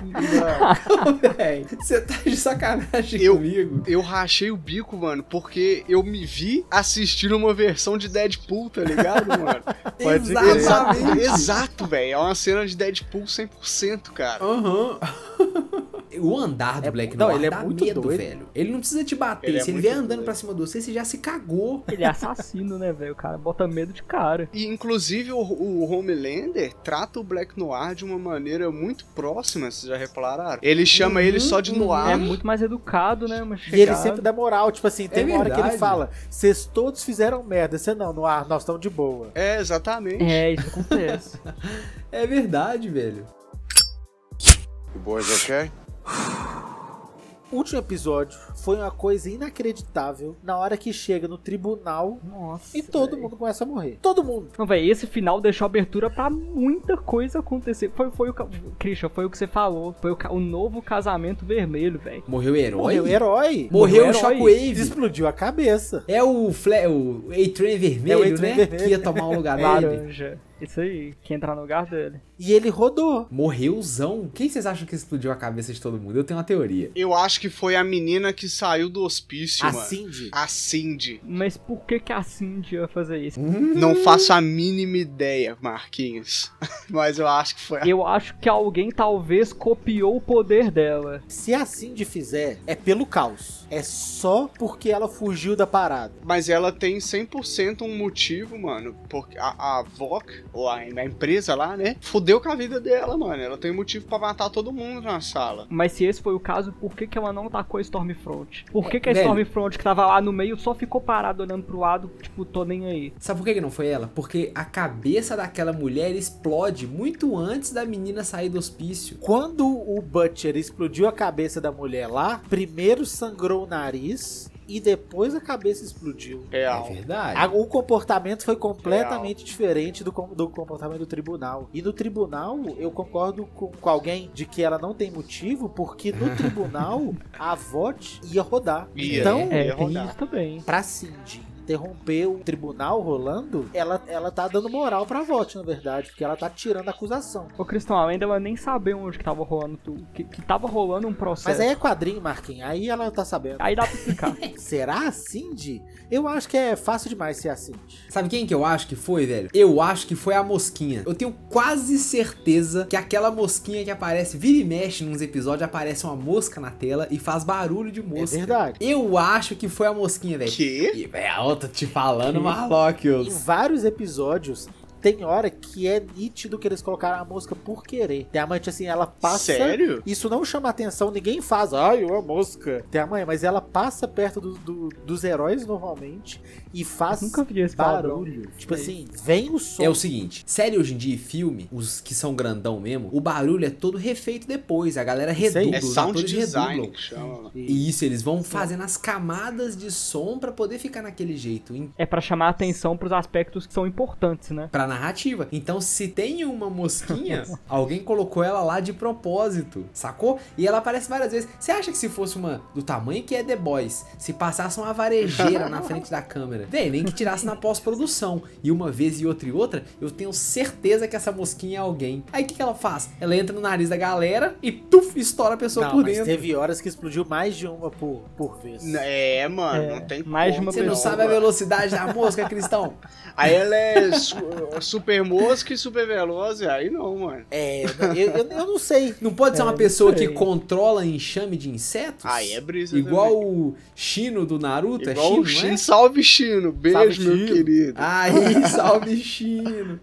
Speaker 1: Você tá de sacanagem
Speaker 4: Eu-
Speaker 1: comigo?
Speaker 4: Eu rachei o bico, mano, porque eu me vi assistindo uma versão de Deadpool, tá ligado, mano?
Speaker 2: Pode.
Speaker 1: Exatamente.
Speaker 4: Exato, velho. É uma cena de Deadpool 100%, cara.
Speaker 1: Aham. O andar do
Speaker 2: É-
Speaker 1: Black
Speaker 2: não,
Speaker 1: Noir
Speaker 2: ele é muito
Speaker 1: medo,
Speaker 2: doido.
Speaker 1: velho. Ele não precisa te bater.
Speaker 4: Ele é
Speaker 1: Se ele
Speaker 4: muito
Speaker 1: vier andando
Speaker 4: doido.
Speaker 1: pra cima de você, você já se cagou.
Speaker 3: Ele é assassino, né, velho? O cara bota medo de cara.
Speaker 4: E inclusive o, o Homelander trata o Black Noir de uma maneira muito próxima, vocês já repararam? Ele chama
Speaker 1: Uhum,
Speaker 4: ele só de
Speaker 1: uhum.
Speaker 4: Noir.
Speaker 3: É muito mais educado, né? Mas
Speaker 2: E ele sempre dá moral, tipo assim, tem
Speaker 1: É
Speaker 2: uma hora que ele fala: vocês todos fizeram merda, você não, no ar, nós estamos de boa.
Speaker 4: É, exatamente.
Speaker 3: É, isso acontece.
Speaker 1: É verdade, velho.
Speaker 5: You boys okay?
Speaker 2: O último episódio foi uma coisa inacreditável na hora que chega no tribunal
Speaker 3: Nossa.
Speaker 2: e todo
Speaker 3: velho.
Speaker 2: mundo começa a morrer. Todo mundo.
Speaker 3: Não, velho, esse final deixou abertura pra muita coisa acontecer. Foi, foi o. Christian, foi o que você falou. Foi o, o novo casamento vermelho, velho.
Speaker 1: Morreu o herói?
Speaker 2: Morreu o herói.
Speaker 1: Morreu o
Speaker 3: herói.
Speaker 1: Shockwave.
Speaker 2: Explodiu a cabeça.
Speaker 1: É o, o A-Train vermelho,
Speaker 2: É o
Speaker 1: né?
Speaker 2: vermelho.
Speaker 1: Que ia tomar o lugar dele.
Speaker 3: Laranja. Isso aí, que entra no lugar dele.
Speaker 2: E ele rodou.
Speaker 1: Morreuzão. Quem vocês acham que explodiu a cabeça de todo mundo? Eu tenho uma teoria.
Speaker 4: Eu acho que foi a menina que saiu do hospício,
Speaker 2: A
Speaker 4: mano.
Speaker 2: Cindy.
Speaker 4: A Cindy.
Speaker 3: Mas por que que a Cindy ia fazer isso?
Speaker 4: Não faço a mínima ideia, Marquinhos. Mas eu acho que foi a...
Speaker 3: Eu acho que alguém talvez copiou o poder dela.
Speaker 2: Se a Cindy fizer, é pelo caos. É só porque ela fugiu da parada.
Speaker 4: Mas ela tem 100% um motivo, mano. Porque a, a Vok, ou a, a empresa lá, né? Fudeu com a vida dela, mano. Ela tem motivo pra matar todo mundo na sala.
Speaker 3: Mas se esse foi o caso, por que, que ela não atacou a Stormfront? Por que, que a
Speaker 1: velho.
Speaker 3: Stormfront que tava lá no meio só ficou parada olhando pro lado, tipo, tô nem aí?
Speaker 1: Sabe por que que não foi ela? Porque a cabeça daquela mulher explode muito antes da menina sair do hospício.
Speaker 2: Quando o Butcher explodiu a cabeça da mulher lá, primeiro sangrou o nariz e depois a cabeça explodiu.
Speaker 1: É
Speaker 4: Real.
Speaker 1: verdade.
Speaker 2: A- o comportamento foi completamente diferente do, do comportamento do tribunal. E no tribunal, eu concordo com, com alguém de que ela não tem motivo, porque no tribunal a VOT ia rodar.
Speaker 4: Ia,
Speaker 2: então?
Speaker 3: É,
Speaker 4: ia rodar.
Speaker 3: isso também.
Speaker 2: pra Cindy interromper o tribunal rolando, ela, ela tá dando moral pra VOT, na verdade, porque ela tá tirando a acusação.
Speaker 3: Ô, Cristão, além dela nem saber onde que tava rolando tudo, que, que tava rolando um processo.
Speaker 2: Mas aí é quadrinho, Marquinhos. Aí ela tá sabendo.
Speaker 3: Aí dá pra explicar.
Speaker 2: Será a Cindy? Eu acho que é fácil demais ser a Cindy.
Speaker 1: Sabe quem que eu acho que foi, velho? Eu acho que foi a mosquinha. Eu tenho quase certeza que aquela mosquinha que aparece, vira e mexe nos episódios, aparece uma mosca na tela e faz barulho de
Speaker 2: É
Speaker 1: mosca.
Speaker 2: verdade.
Speaker 1: Eu acho que foi a mosquinha, velho.
Speaker 4: Que?
Speaker 1: E, eu tô te falando,
Speaker 2: Em
Speaker 1: Marlockios.
Speaker 2: vários episódios, tem hora que é nítido que eles colocaram a mosca por querer. Tem a mãe, assim, ela passa.
Speaker 4: Sério?
Speaker 2: Isso não chama atenção, ninguém faz. Ai, a mosca. Tem a mãe, mas ela passa perto do- do- dos heróis normalmente e faz
Speaker 3: Nunca vi esse padrão.
Speaker 2: barulho. Tipo
Speaker 3: Sei.
Speaker 2: assim, vem o som.
Speaker 1: É o seguinte, série hoje em dia e filme, os que são grandão mesmo, o barulho é todo refeito depois. A galera redubla,
Speaker 4: É
Speaker 1: os atores
Speaker 4: design
Speaker 1: redublam.
Speaker 4: que chama.
Speaker 1: E isso, eles vão fazendo as camadas de som pra poder ficar naquele jeito,
Speaker 3: É pra chamar atenção pros aspectos que são importantes, né?
Speaker 1: pra narrativa. Então, se tem uma mosquinha, alguém colocou ela lá de propósito, sacou? E ela aparece várias vezes. Você acha que se fosse uma do tamanho que é The Boys, se passasse uma varejeira na frente da câmera, vem, nem que tirasse na pós-produção, e uma vez e outra e outra, eu tenho certeza que essa mosquinha é alguém. Aí o que, que ela faz? Ela entra no nariz da galera e tuf, estoura a pessoa
Speaker 2: Não,
Speaker 1: por
Speaker 2: mas
Speaker 1: dentro.
Speaker 2: teve horas que explodiu mais de uma por, por vez.
Speaker 4: É, mano,
Speaker 3: É,
Speaker 4: não tem
Speaker 3: mais de
Speaker 4: como,
Speaker 3: uma
Speaker 1: Você não sabe a velocidade da mosca, Cristão?
Speaker 4: Aí ela é super mosca e super veloz, e aí não, mano.
Speaker 2: É, eu, eu, eu não sei.
Speaker 1: Não pode ser
Speaker 3: É,
Speaker 1: uma
Speaker 3: não
Speaker 1: pessoa que controla enxame de insetos?
Speaker 4: Aí é brisa
Speaker 1: Igual
Speaker 4: também.
Speaker 1: o Shino do Naruto,
Speaker 4: Igual
Speaker 1: é Shino,
Speaker 4: o Shin.
Speaker 1: não é?
Speaker 4: Salve, Chino. Beijo,
Speaker 2: Salve,
Speaker 4: meu
Speaker 2: Chino.
Speaker 4: querido.
Speaker 1: Aí, salve Shino.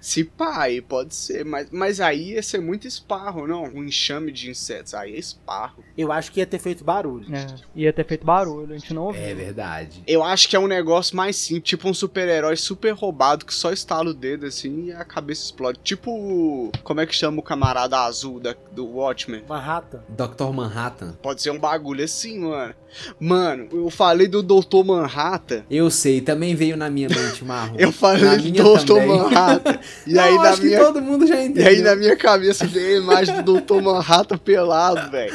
Speaker 4: Se pá, aí pode ser. Mas, mas aí ia ser muito esparro, não? Um enxame de insetos. Aí é esparro.
Speaker 2: Eu acho que ia ter feito barulho.
Speaker 3: É, ia ter feito barulho, a gente não ouviu.
Speaker 1: É verdade.
Speaker 4: Eu acho que é um negócio mais simples. Tipo um super-herói super roubado que só estala o dedo assim e a cabeça explode. Tipo. Como é que chama o camarada azul da, do Watchmen?
Speaker 2: Manhattan.
Speaker 1: Dr. Manhattan.
Speaker 4: Pode ser um bagulho assim, mano. Mano, eu falei do Dr. Manhattan.
Speaker 1: Eu sei, também veio na minha mente, Marrom.
Speaker 4: Eu
Speaker 1: Na
Speaker 4: falei do
Speaker 1: também.
Speaker 4: Manhattan. E aí
Speaker 1: Não,
Speaker 4: na
Speaker 1: acho
Speaker 4: minha.
Speaker 1: todo mundo já
Speaker 4: E
Speaker 1: entendeu.
Speaker 4: aí na minha cabeça veio a imagem do Dr. Manhattan pelado, velho.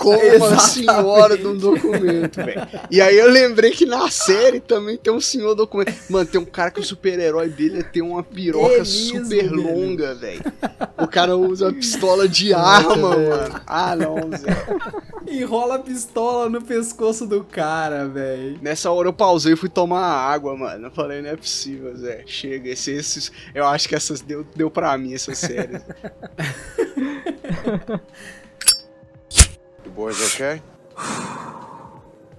Speaker 4: Como uma
Speaker 1: Exatamente.
Speaker 4: senhora de um documento, velho. E aí eu lembrei que na série também tem um senhor documento. Mano, tem um cara que o super-herói dele é ter uma piroca
Speaker 1: É mesmo,
Speaker 4: super
Speaker 1: velho.
Speaker 4: longa, velho. O cara usa pistola de arma, mano. Ah, não, Zé.
Speaker 1: Enrola a pistola no pescoço do cara, velho.
Speaker 4: Nessa hora eu pausei e fui tomar água, mano. Eu falei, não é possível, Zé. Chega, esse, esses, eu acho que essas deu, deu pra mim, essas séries.
Speaker 5: You boys okay?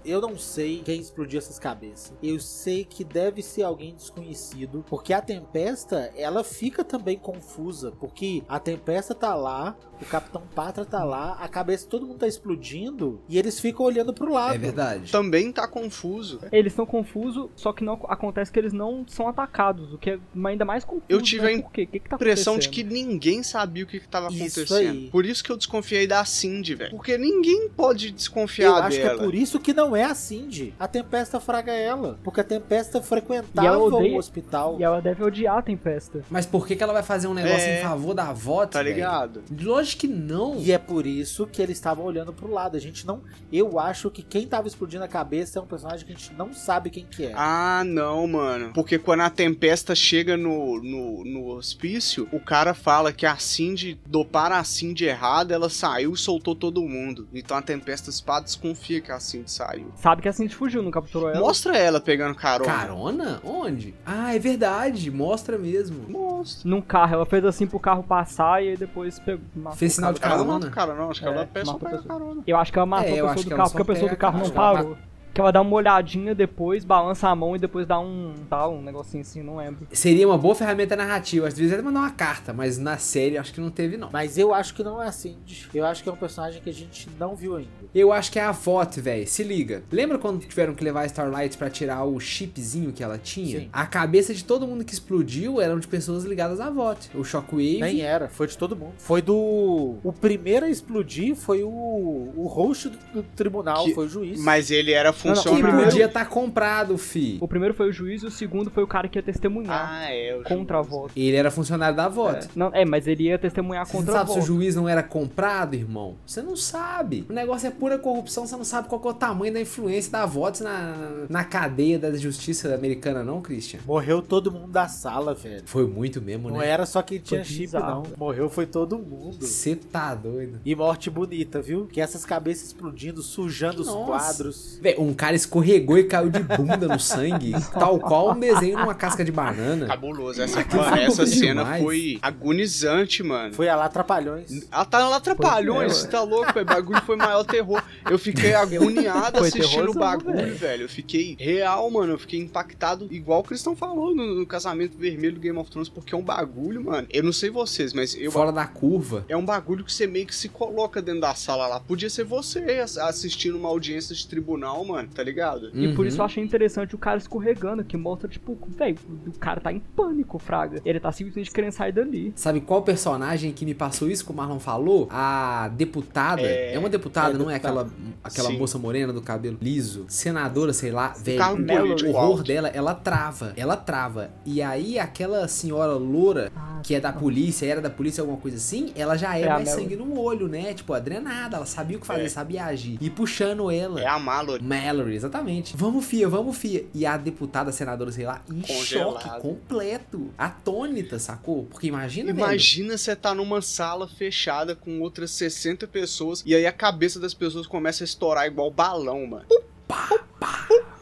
Speaker 2: Eu não sei quem explodiu essas cabeças. Eu sei que deve ser alguém desconhecido, porque a Tempesta, ela fica também confusa, porque a Tempesta tá lá, o Capitão Patra tá lá, a cabeça de todo mundo tá explodindo e eles ficam olhando pro lado.
Speaker 1: É verdade.
Speaker 4: Também tá confuso.
Speaker 3: Eles estão confusos, só que não acontece que eles não são atacados, o que é ainda mais confuso.
Speaker 4: Eu tive
Speaker 3: né?
Speaker 4: a
Speaker 3: Por quê? O que, que tá
Speaker 4: impressão de que ninguém sabia o que, que tava
Speaker 2: Isso
Speaker 4: acontecendo.
Speaker 2: aí.
Speaker 4: Por isso que eu desconfiei da Cindy, velho. Porque ninguém pode desconfiar
Speaker 2: Eu acho
Speaker 4: dela.
Speaker 2: que é por isso que não é a Cindy. A Tempesta fraga ela. Porque a Tempesta frequentava
Speaker 3: odeia-
Speaker 2: o hospital.
Speaker 3: E ela deve odiar a Tempesta.
Speaker 1: Mas por que, que ela vai fazer um negócio
Speaker 4: É.
Speaker 1: em favor da avó,
Speaker 4: Tá
Speaker 1: velho?
Speaker 4: ligado?
Speaker 1: Lógico que não.
Speaker 2: E é por isso que eles estavam olhando pro lado. A gente não. Eu acho que quem tava explodindo a cabeça é um personagem que a gente não sabe quem que é.
Speaker 4: Ah, não, mano. Porque quando a Tempesta chega no, no, no hospício, o cara fala que a Cindy, doparam a Cindy errada, ela saiu e soltou todo mundo. Então a Tempesta Spa desconfia que a Cindy saiu.
Speaker 3: Sabe que a Cindy fugiu, não capturou ela.
Speaker 4: Mostra ela pegando carona.
Speaker 1: Carona? Onde? Ah, é verdade. Mostra mesmo.
Speaker 4: Mostra.
Speaker 3: Num carro, ela fez assim pro carro passar e aí depois pegou.
Speaker 1: Fez sinal de
Speaker 4: Ela não
Speaker 1: carona.
Speaker 4: mata o cara, não. Acho que
Speaker 3: É,
Speaker 4: ela é pega carona.
Speaker 3: Eu acho que ela matou
Speaker 1: É,
Speaker 3: a pessoa do carro, porque a pessoa do carro não parou. Que ela dá uma olhadinha depois, balança a mão e depois dá um tal, um negocinho assim, não lembro.
Speaker 1: Seria uma boa ferramenta narrativa. Às vezes até mandar uma carta, mas na série acho que não teve, não.
Speaker 2: Mas eu acho que não é assim. Eu acho que é um personagem que a gente não viu ainda.
Speaker 1: Eu acho que é a VOT, velho. Se liga. Lembra quando tiveram que levar a Starlight pra tirar o chipzinho que ela tinha?
Speaker 2: Sim.
Speaker 1: A cabeça de todo mundo que explodiu eram de pessoas ligadas à VOT. O Shockwave.
Speaker 2: Nem era, foi de todo mundo. Foi do. O primeiro a explodir foi o, o host do, do tribunal,
Speaker 4: Que-
Speaker 2: foi o juiz.
Speaker 4: Mas ele era
Speaker 1: que
Speaker 4: funcionário.
Speaker 1: podia estar comprado, fi.
Speaker 3: O primeiro foi o juiz e o segundo foi o cara que ia testemunhar
Speaker 4: Ah, é. o
Speaker 3: contra a voz.
Speaker 1: Ele era funcionário da VOT.
Speaker 3: É, não, é, mas ele ia testemunhar
Speaker 1: Você
Speaker 3: contra
Speaker 1: não
Speaker 3: a
Speaker 1: sabe se o juiz não era comprado, irmão? Você não sabe. O negócio é pura corrupção, você não sabe qual que é o tamanho da influência da VOTS na, na cadeia da justiça americana, não, Christian?
Speaker 2: Morreu todo mundo da sala, velho.
Speaker 1: Foi muito mesmo,
Speaker 2: Não
Speaker 1: né?
Speaker 2: era só quem tinha chip, não. Morreu foi todo mundo.
Speaker 1: Você tá doido.
Speaker 2: E morte bonita, viu? Que essas cabeças explodindo, sujando os
Speaker 1: Nossa.
Speaker 2: quadros.
Speaker 1: Véi, um cara escorregou e caiu de bunda no sangue, tal qual um desenho numa casca de banana.
Speaker 4: Cabuloso. Essa, mano,
Speaker 1: foi
Speaker 4: essa cena
Speaker 1: demais.
Speaker 4: foi agonizante, mano.
Speaker 2: Foi a lá Trapalhões.
Speaker 4: Ela tá lá trapalhões, tá louco, velho. O bagulho foi o maior terror. Eu fiquei agoniado
Speaker 3: Foi
Speaker 4: assistindo o bagulho,
Speaker 3: velho.
Speaker 4: velho. Eu fiquei real, mano. Eu fiquei impactado, igual o Cristão falou no, no casamento vermelho do Game of Thrones, porque é um bagulho, mano. Eu não sei vocês, mas eu.
Speaker 1: Fora da curva.
Speaker 4: É um bagulho que você meio que se coloca dentro da sala lá. Podia ser você ass- assistindo uma audiência de tribunal, mano, tá ligado?
Speaker 3: E por
Speaker 1: Uhum.
Speaker 3: isso eu achei interessante o cara escorregando, que mostra, tipo, velho, o cara tá em pânico, Fraga. Ele tá simplesmente querendo sair dali.
Speaker 1: Sabe qual personagem que me passou isso que o Marlon falou? A deputada. É,
Speaker 4: É,
Speaker 1: uma deputada,
Speaker 2: é
Speaker 1: não é
Speaker 2: deputada.
Speaker 1: aquela, aquela
Speaker 4: Sim.
Speaker 1: moça morena do cabelo liso? Senadora, sei lá. Velho, o horror dela, ela trava. Ela trava. E aí aquela senhora loura,
Speaker 3: Ah,
Speaker 1: que é da polícia, era da polícia, alguma coisa assim, ela já é,
Speaker 3: É
Speaker 1: mais sangue no olho, né? Tipo, adrenada. Ela sabia o que fazer,
Speaker 4: É.
Speaker 1: sabia agir. E puxando ela.
Speaker 4: É a Mallory.
Speaker 1: Exatamente. Vamos, fia, vamos, fia. E a deputada, senadora, sei lá, em
Speaker 4: Congelada.
Speaker 1: choque completo. Atônita, sacou? Porque imagina.
Speaker 4: Imagina você tá numa sala fechada com outras 60 pessoas e aí a cabeça das pessoas começa a estourar igual balão, mano.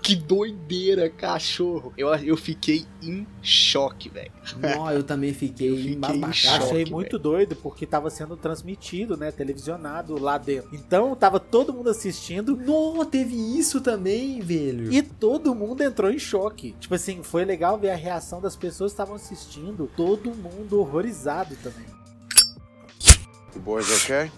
Speaker 4: Que doideira, cachorro. Eu, eu fiquei em choque, velho.
Speaker 1: Não, eu também fiquei,
Speaker 4: Eu fiquei
Speaker 1: embasbacado.
Speaker 4: em
Speaker 2: Eu achei
Speaker 4: choque,
Speaker 2: muito doido porque tava sendo transmitido, né? Televisionado lá dentro. Então tava todo mundo assistindo
Speaker 1: Não, teve isso também, velho.
Speaker 2: e todo mundo entrou em choque. Tipo assim, foi legal ver a reação das pessoas que estavam assistindo. Todo mundo horrorizado também.
Speaker 5: You boys okay?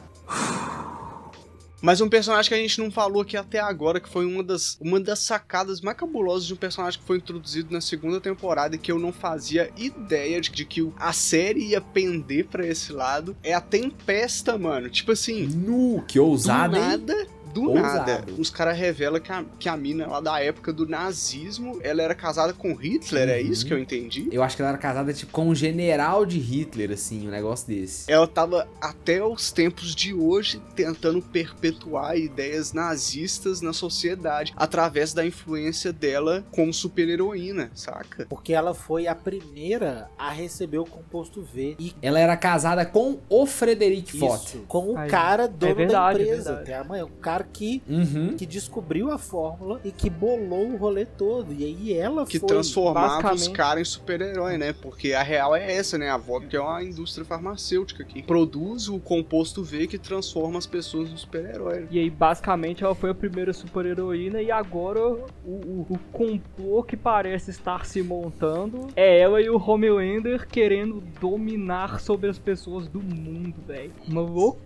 Speaker 4: Mas um personagem que a gente não falou aqui até agora, que foi uma das, uma das sacadas mais cabulosas de um personagem que foi introduzido na segunda temporada e que eu não fazia ideia de, de que a série ia pender pra esse lado, é a Tempesta, mano. Tipo assim,
Speaker 1: Nu, que ousado,
Speaker 4: do
Speaker 1: hein?
Speaker 4: Do
Speaker 1: Ousado.
Speaker 4: nada, os caras revelam que a, que a mina lá da época do nazismo, ela era casada com Hitler, é
Speaker 1: Uhum.
Speaker 4: isso que eu entendi?
Speaker 1: Eu acho que ela era casada tipo, com um general de Hitler, assim, um negócio desse.
Speaker 4: Ela tava até os tempos de hoje tentando perpetuar ideias nazistas na sociedade através da influência dela como super-heroína, saca?
Speaker 2: Porque ela foi a primeira a receber o composto V. E
Speaker 1: Ela era casada com o Frederic Fott.
Speaker 2: com o
Speaker 3: Aí,
Speaker 2: cara dono
Speaker 3: verdade,
Speaker 2: da
Speaker 3: é
Speaker 2: empresa.
Speaker 3: verdade.
Speaker 2: Tem a mãe, o cara que,
Speaker 1: Uhum.
Speaker 2: que descobriu a fórmula e que bolou o rolê todo. E aí ela
Speaker 4: Que
Speaker 2: foi.
Speaker 4: transformava os
Speaker 3: basicamente-
Speaker 4: caras em super-herói, né? Porque a real é essa, né? A vodka é uma indústria farmacêutica que produz o composto V que transforma as pessoas em super-herói.
Speaker 3: E aí, basicamente, ela foi a primeira super-heroína e agora o, o, o complô que parece estar se montando é ela e o Homelander querendo dominar sobre as pessoas do mundo, velho. Uma loucura,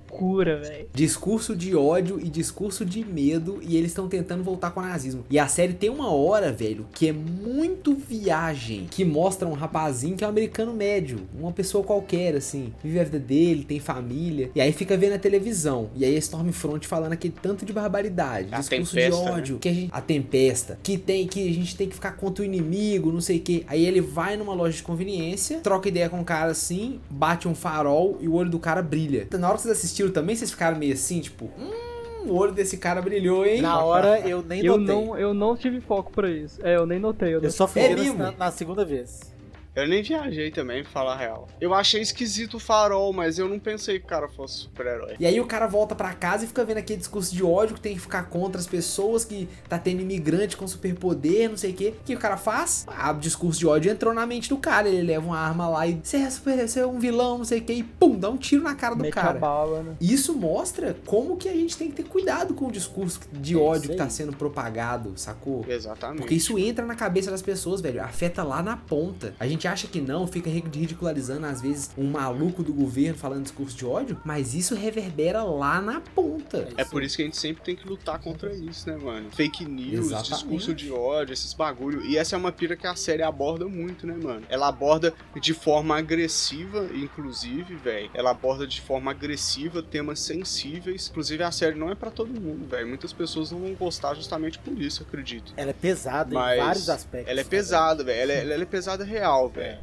Speaker 3: velho.
Speaker 1: Discurso de ódio e discurso de medo, e eles estão tentando voltar com o nazismo. E a série tem uma hora, velho, que é muito viagem, que mostra um rapazinho que é um americano médio, uma pessoa qualquer, assim, vive a vida dele, tem família, e aí fica vendo a televisão, e aí Stormfront falando aquele tanto de barbaridade,
Speaker 4: A
Speaker 1: discurso
Speaker 4: tempesta,
Speaker 1: de ódio, que a, gente, a tempesta, que tem que a gente tem que ficar contra o inimigo, não sei o que. Aí ele vai numa loja de conveniência, troca ideia com o cara assim, bate um farol e o olho do cara brilha. Na hora que vocês assistiram também, vocês ficaram meio assim, tipo, hum, o olho desse cara brilhou, hein?
Speaker 2: Na hora eu nem
Speaker 3: Eu
Speaker 2: notei.
Speaker 3: não, eu não tive foco pra isso. É, eu nem notei. Eu,
Speaker 2: Eu só fui
Speaker 1: É
Speaker 2: na- na segunda vez.
Speaker 4: Eu nem viajei também, pra falar a real. Eu achei esquisito o farol, mas eu não pensei que o cara fosse super-herói.
Speaker 1: E aí o cara volta pra casa e fica vendo aquele discurso de ódio que tem que ficar contra as pessoas, que tá tendo imigrante com superpoder, não sei o quê. O que o cara faz? Ah, o discurso de ódio entrou na mente do cara. Ele leva uma arma lá e você é, super, você é um vilão, não sei o quê, e pum, dá um tiro na cara do
Speaker 3: Mete a
Speaker 1: cara.
Speaker 3: bala, né?
Speaker 1: Isso mostra como que a gente tem que ter cuidado com o discurso de
Speaker 2: É
Speaker 1: ódio que tá sendo propagado, sacou?
Speaker 4: Exatamente.
Speaker 1: Porque isso entra na cabeça das pessoas, velho. Afeta lá na ponta. A gente acha que não, fica ridicularizando, às vezes, um maluco do governo falando discurso de ódio, mas isso reverbera lá na ponta.
Speaker 4: É por isso que a gente sempre tem que lutar contra isso, né, mano? Fake news,
Speaker 1: Exatamente.
Speaker 4: discurso de ódio, esses bagulho. E essa é uma pira que a série aborda muito, né, mano? Ela aborda de forma agressiva, inclusive, velho. Ela aborda de forma agressiva temas sensíveis. Inclusive, a série não é pra todo mundo, velho. Muitas pessoas não vão gostar justamente por isso, acredito.
Speaker 2: Ela é pesada
Speaker 4: Mas
Speaker 2: em vários aspectos.
Speaker 4: Ela é pesada, velho. Ela, é- ela é pesada real, velho.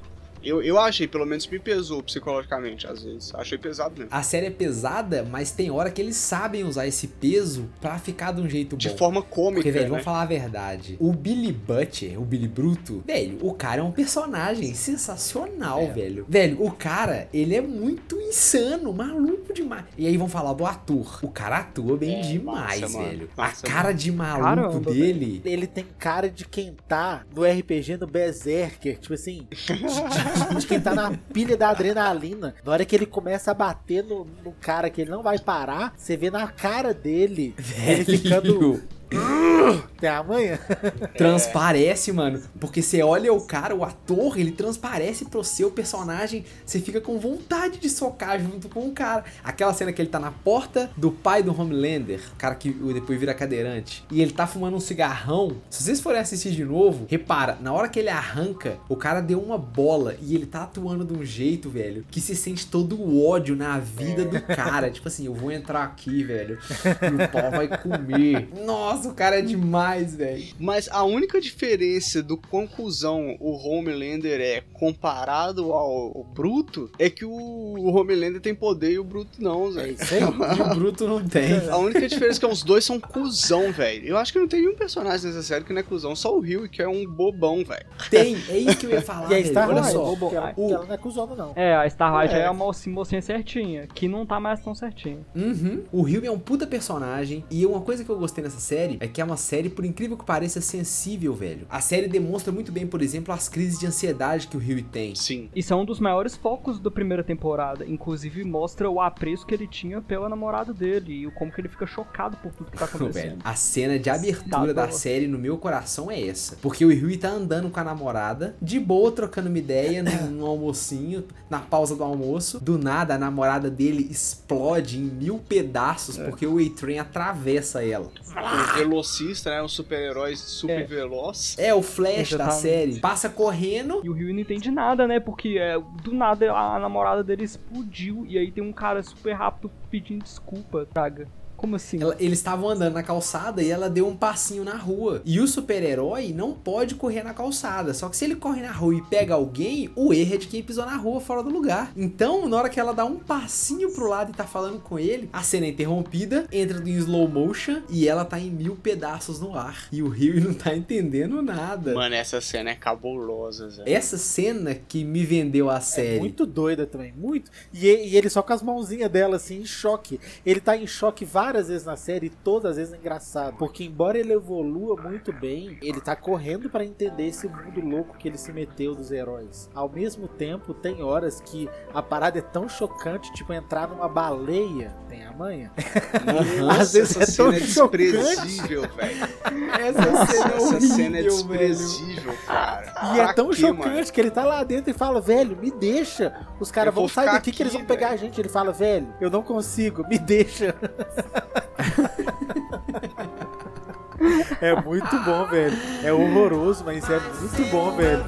Speaker 4: Eu, eu achei, pelo menos me pesou psicologicamente, às vezes. Achei pesado mesmo.
Speaker 1: A série é pesada, mas tem hora que eles sabem usar esse peso pra ficar de um jeito
Speaker 4: De
Speaker 1: bom.
Speaker 4: forma cômica,
Speaker 1: Porque, velho,
Speaker 4: né?
Speaker 1: vamos falar a verdade. O Billy Butcher, o Billy Bruto, velho, o cara é um personagem sensacional,
Speaker 2: É.
Speaker 1: velho. Velho, o cara, ele é muito insano, maluco demais. E aí vamos falar do ator. O cara atua bem
Speaker 4: É,
Speaker 1: demais,
Speaker 4: massa, mano.
Speaker 1: velho.
Speaker 4: Massa,
Speaker 1: a cara de maluco
Speaker 3: Caramba,
Speaker 1: dele.
Speaker 2: Ele tem cara de quem tá no RPG no Berserker, tipo assim, de, quem tá na pilha da adrenalina. Na hora que ele começa a bater no, no cara que ele não vai parar, você vê na cara dele ele ficando até amanhã.
Speaker 1: Transparece, mano. Porque você olha o cara, o ator, ele transparece pro seu personagem. Você fica com vontade de socar junto com o cara. Aquela cena que ele tá na porta do pai do Homelander, o cara que depois vira cadeirante, e ele tá fumando um cigarrão. Se vocês forem assistir de novo, repara, na hora que ele arranca, o cara deu uma bola e ele tá atuando de um jeito, velho, que se sente todo o ódio na vida do cara. tipo assim, eu vou entrar aqui, velho, e o pau vai comer. Nossa, o cara é demais, velho.
Speaker 4: Mas a única diferença do quão cuzão o Homelander é comparado ao, ao Bruto é que o, o Homelander tem poder e o Bruto não,
Speaker 2: É aí.
Speaker 1: E o Bruto não tem.
Speaker 4: A única diferença é que os dois são cuzão, velho. Eu acho que não tem nenhum personagem nessa série que não é cuzão, só o Rio, que é um bobão, velho.
Speaker 1: Tem, é isso que eu ia falar,
Speaker 2: E a
Speaker 1: velho.
Speaker 2: Starlight,
Speaker 1: Olha só.
Speaker 2: que ela,
Speaker 1: o-
Speaker 2: que ela não é cuzona, não.
Speaker 3: É, a Starlight
Speaker 4: É.
Speaker 3: é, a mocinha, mocinha certinha, que não tá mais tão certinha.
Speaker 1: Uhum. O Rio é um puta personagem. E uma coisa que eu gostei nessa série é que é uma série, por incrível que pareça, sensível, velho. A série demonstra muito bem, por exemplo, as crises de ansiedade que o Rio tem.
Speaker 4: Sim.
Speaker 3: Isso é um dos maiores focos da primeira temporada. Inclusive mostra o apreço que ele tinha pela namorada dele e o como que ele fica chocado por tudo que tá
Speaker 1: Velho,
Speaker 3: acontecendo.
Speaker 1: a cena de abertura
Speaker 3: Tá
Speaker 1: da
Speaker 3: boa.
Speaker 1: série no meu coração é essa. Porque o Rui tá andando com a namorada, de boa, trocando uma ideia num, almocinho, na pausa do almoço. Do nada, a namorada dele explode em mil pedaços porque o A-Train atravessa ela.
Speaker 4: O velocista, né? Um super-herói super
Speaker 3: É.
Speaker 4: veloz.
Speaker 1: É, o Flash da série. Passa correndo.
Speaker 3: E o Rio não entende nada, né? Porque é, do nada a namorada dele explodiu e aí tem um cara super rápido pedindo desculpa, Traga. Como assim?
Speaker 1: Ela- eles estavam andando na calçada e ela deu um passinho na rua. E o super-herói não pode correr na calçada. Só que se ele corre na rua e pega alguém, o erro é de quem pisou na rua fora do lugar. Então, na hora que ela dá um passinho pro lado e tá falando com ele, a cena é interrompida, entra em slow motion e ela tá em mil pedaços no ar. E o Rio não tá entendendo nada.
Speaker 4: Mano, essa cena é cabulosa, Zé.
Speaker 1: Essa cena que me vendeu a
Speaker 2: É
Speaker 1: série.
Speaker 2: muito doida também, muito. E, e ele só com as mãozinhas dela, assim, em choque. Ele tá em choque várias vezes na série e todas as vezes é engraçado. Porque embora ele evolua muito bem, ele tá correndo pra entender esse mundo louco que ele se meteu dos heróis. Ao mesmo tempo, tem horas que a parada é tão chocante, tipo entrar numa baleia. Tem a manha?
Speaker 1: Aham.
Speaker 2: Às vezes
Speaker 4: essa
Speaker 2: é tão
Speaker 4: cena é
Speaker 2: chocante.
Speaker 4: desprezível, velho.
Speaker 1: Essa cena é
Speaker 4: Essa cena é
Speaker 1: horrível, velho.
Speaker 4: desprezível, cara.
Speaker 2: E é tão chocante
Speaker 4: mano?
Speaker 2: que ele tá lá dentro e fala, velho, me deixa. Os caras vão sair daqui que eles vão
Speaker 4: aqui,
Speaker 2: pegar
Speaker 4: velho.
Speaker 2: a gente. Ele fala, velho, eu não consigo, me deixa. é muito bom, velho. É horroroso, mas é muito bom, velho.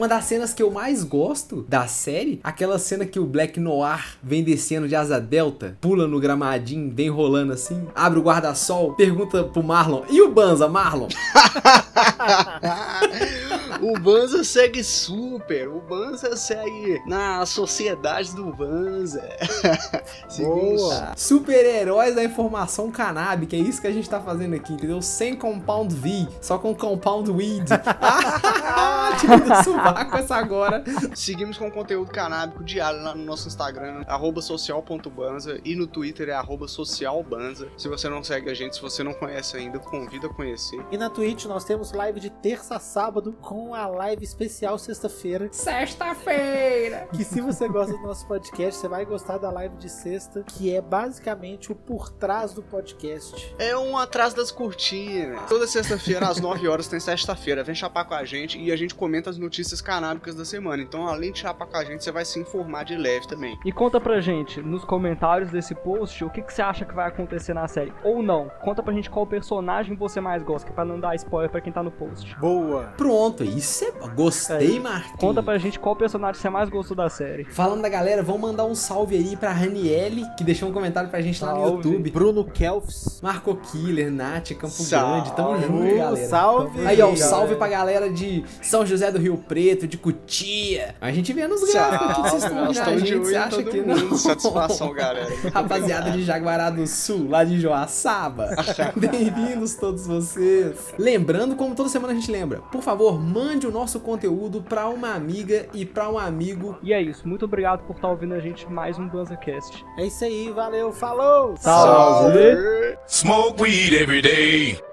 Speaker 1: Uma das cenas que eu mais gosto da série, aquela cena que o Black Noir vem descendo de asa delta, pula no gramadinho, vem rolando assim, abre o guarda-sol, pergunta pro Marlon, e o Banza, Marlon?
Speaker 4: O Banza segue super. O Banza segue na sociedade do Banza.
Speaker 2: Boa.
Speaker 1: Super-heróis da informação canábica, é isso que a gente tá fazendo aqui, entendeu? Sem Compound V, só com Compound Weed. Ah, Tira do sovaco essa agora.
Speaker 4: Seguimos com conteúdo canábico diário lá no nosso Instagram, arroba social.banza e no Twitter é arroba socialbanza. Se você não segue a gente, se você não conhece ainda, convido a conhecer.
Speaker 2: E na Twitch nós temos live de terça a sábado com a live especial sexta-feira.
Speaker 1: Sexta-feira.
Speaker 2: Que se você gosta do nosso podcast, você vai gostar da live de sexta, que é basicamente o por trás do podcast.
Speaker 4: É um atrás das cortinas. Toda sexta-feira, às 9 horas, tem sexta-feira. Vem chapar com a gente e a gente comenta as notícias canábicas da semana. Então, além de chapar com a gente, você vai se informar de leve também.
Speaker 3: E conta pra gente nos comentários desse post o que, que você acha que vai acontecer na série. Ou não. Conta pra gente qual personagem você mais gosta, que é pra não dar spoiler pra quem tá no post.
Speaker 2: Boa!
Speaker 1: Pronto, isso é. Gostei,
Speaker 3: É.
Speaker 1: Marquinhos.
Speaker 3: Conta pra gente qual personagem você mais gostou da série.
Speaker 1: Falando da galera, vamos mandar um salve aí pra Raniele, que deixou um comentário pra gente lá no
Speaker 3: Salve.
Speaker 1: YouTube.
Speaker 2: Bruno Kelfs.
Speaker 1: Marco Killer, Nath, Campo
Speaker 4: Salve.
Speaker 1: Grande, tamo junto, galera.
Speaker 2: salve,
Speaker 1: Aí, ó, um
Speaker 2: galera.
Speaker 1: salve pra galera de São José do Rio Preto, de Cutia. A gente vê nos gráficos aqui que vocês estão vendo a gente, você
Speaker 4: em
Speaker 1: acha que
Speaker 4: mundo.
Speaker 1: não?
Speaker 4: Satisfação, galera.
Speaker 1: Rapaziada de Jaguará do Sul, lá de Joaçaba. Bem-vindos todos vocês. Lembrando, como toda semana a gente lembra, por favor, mande o nosso conteúdo pra uma amiga e pra um amigo.
Speaker 3: E é isso. Muito obrigado por estar ouvindo a gente mais um BanzaCast.
Speaker 2: É isso aí, valeu, falou!
Speaker 3: Salve.
Speaker 6: Smoke weed every day.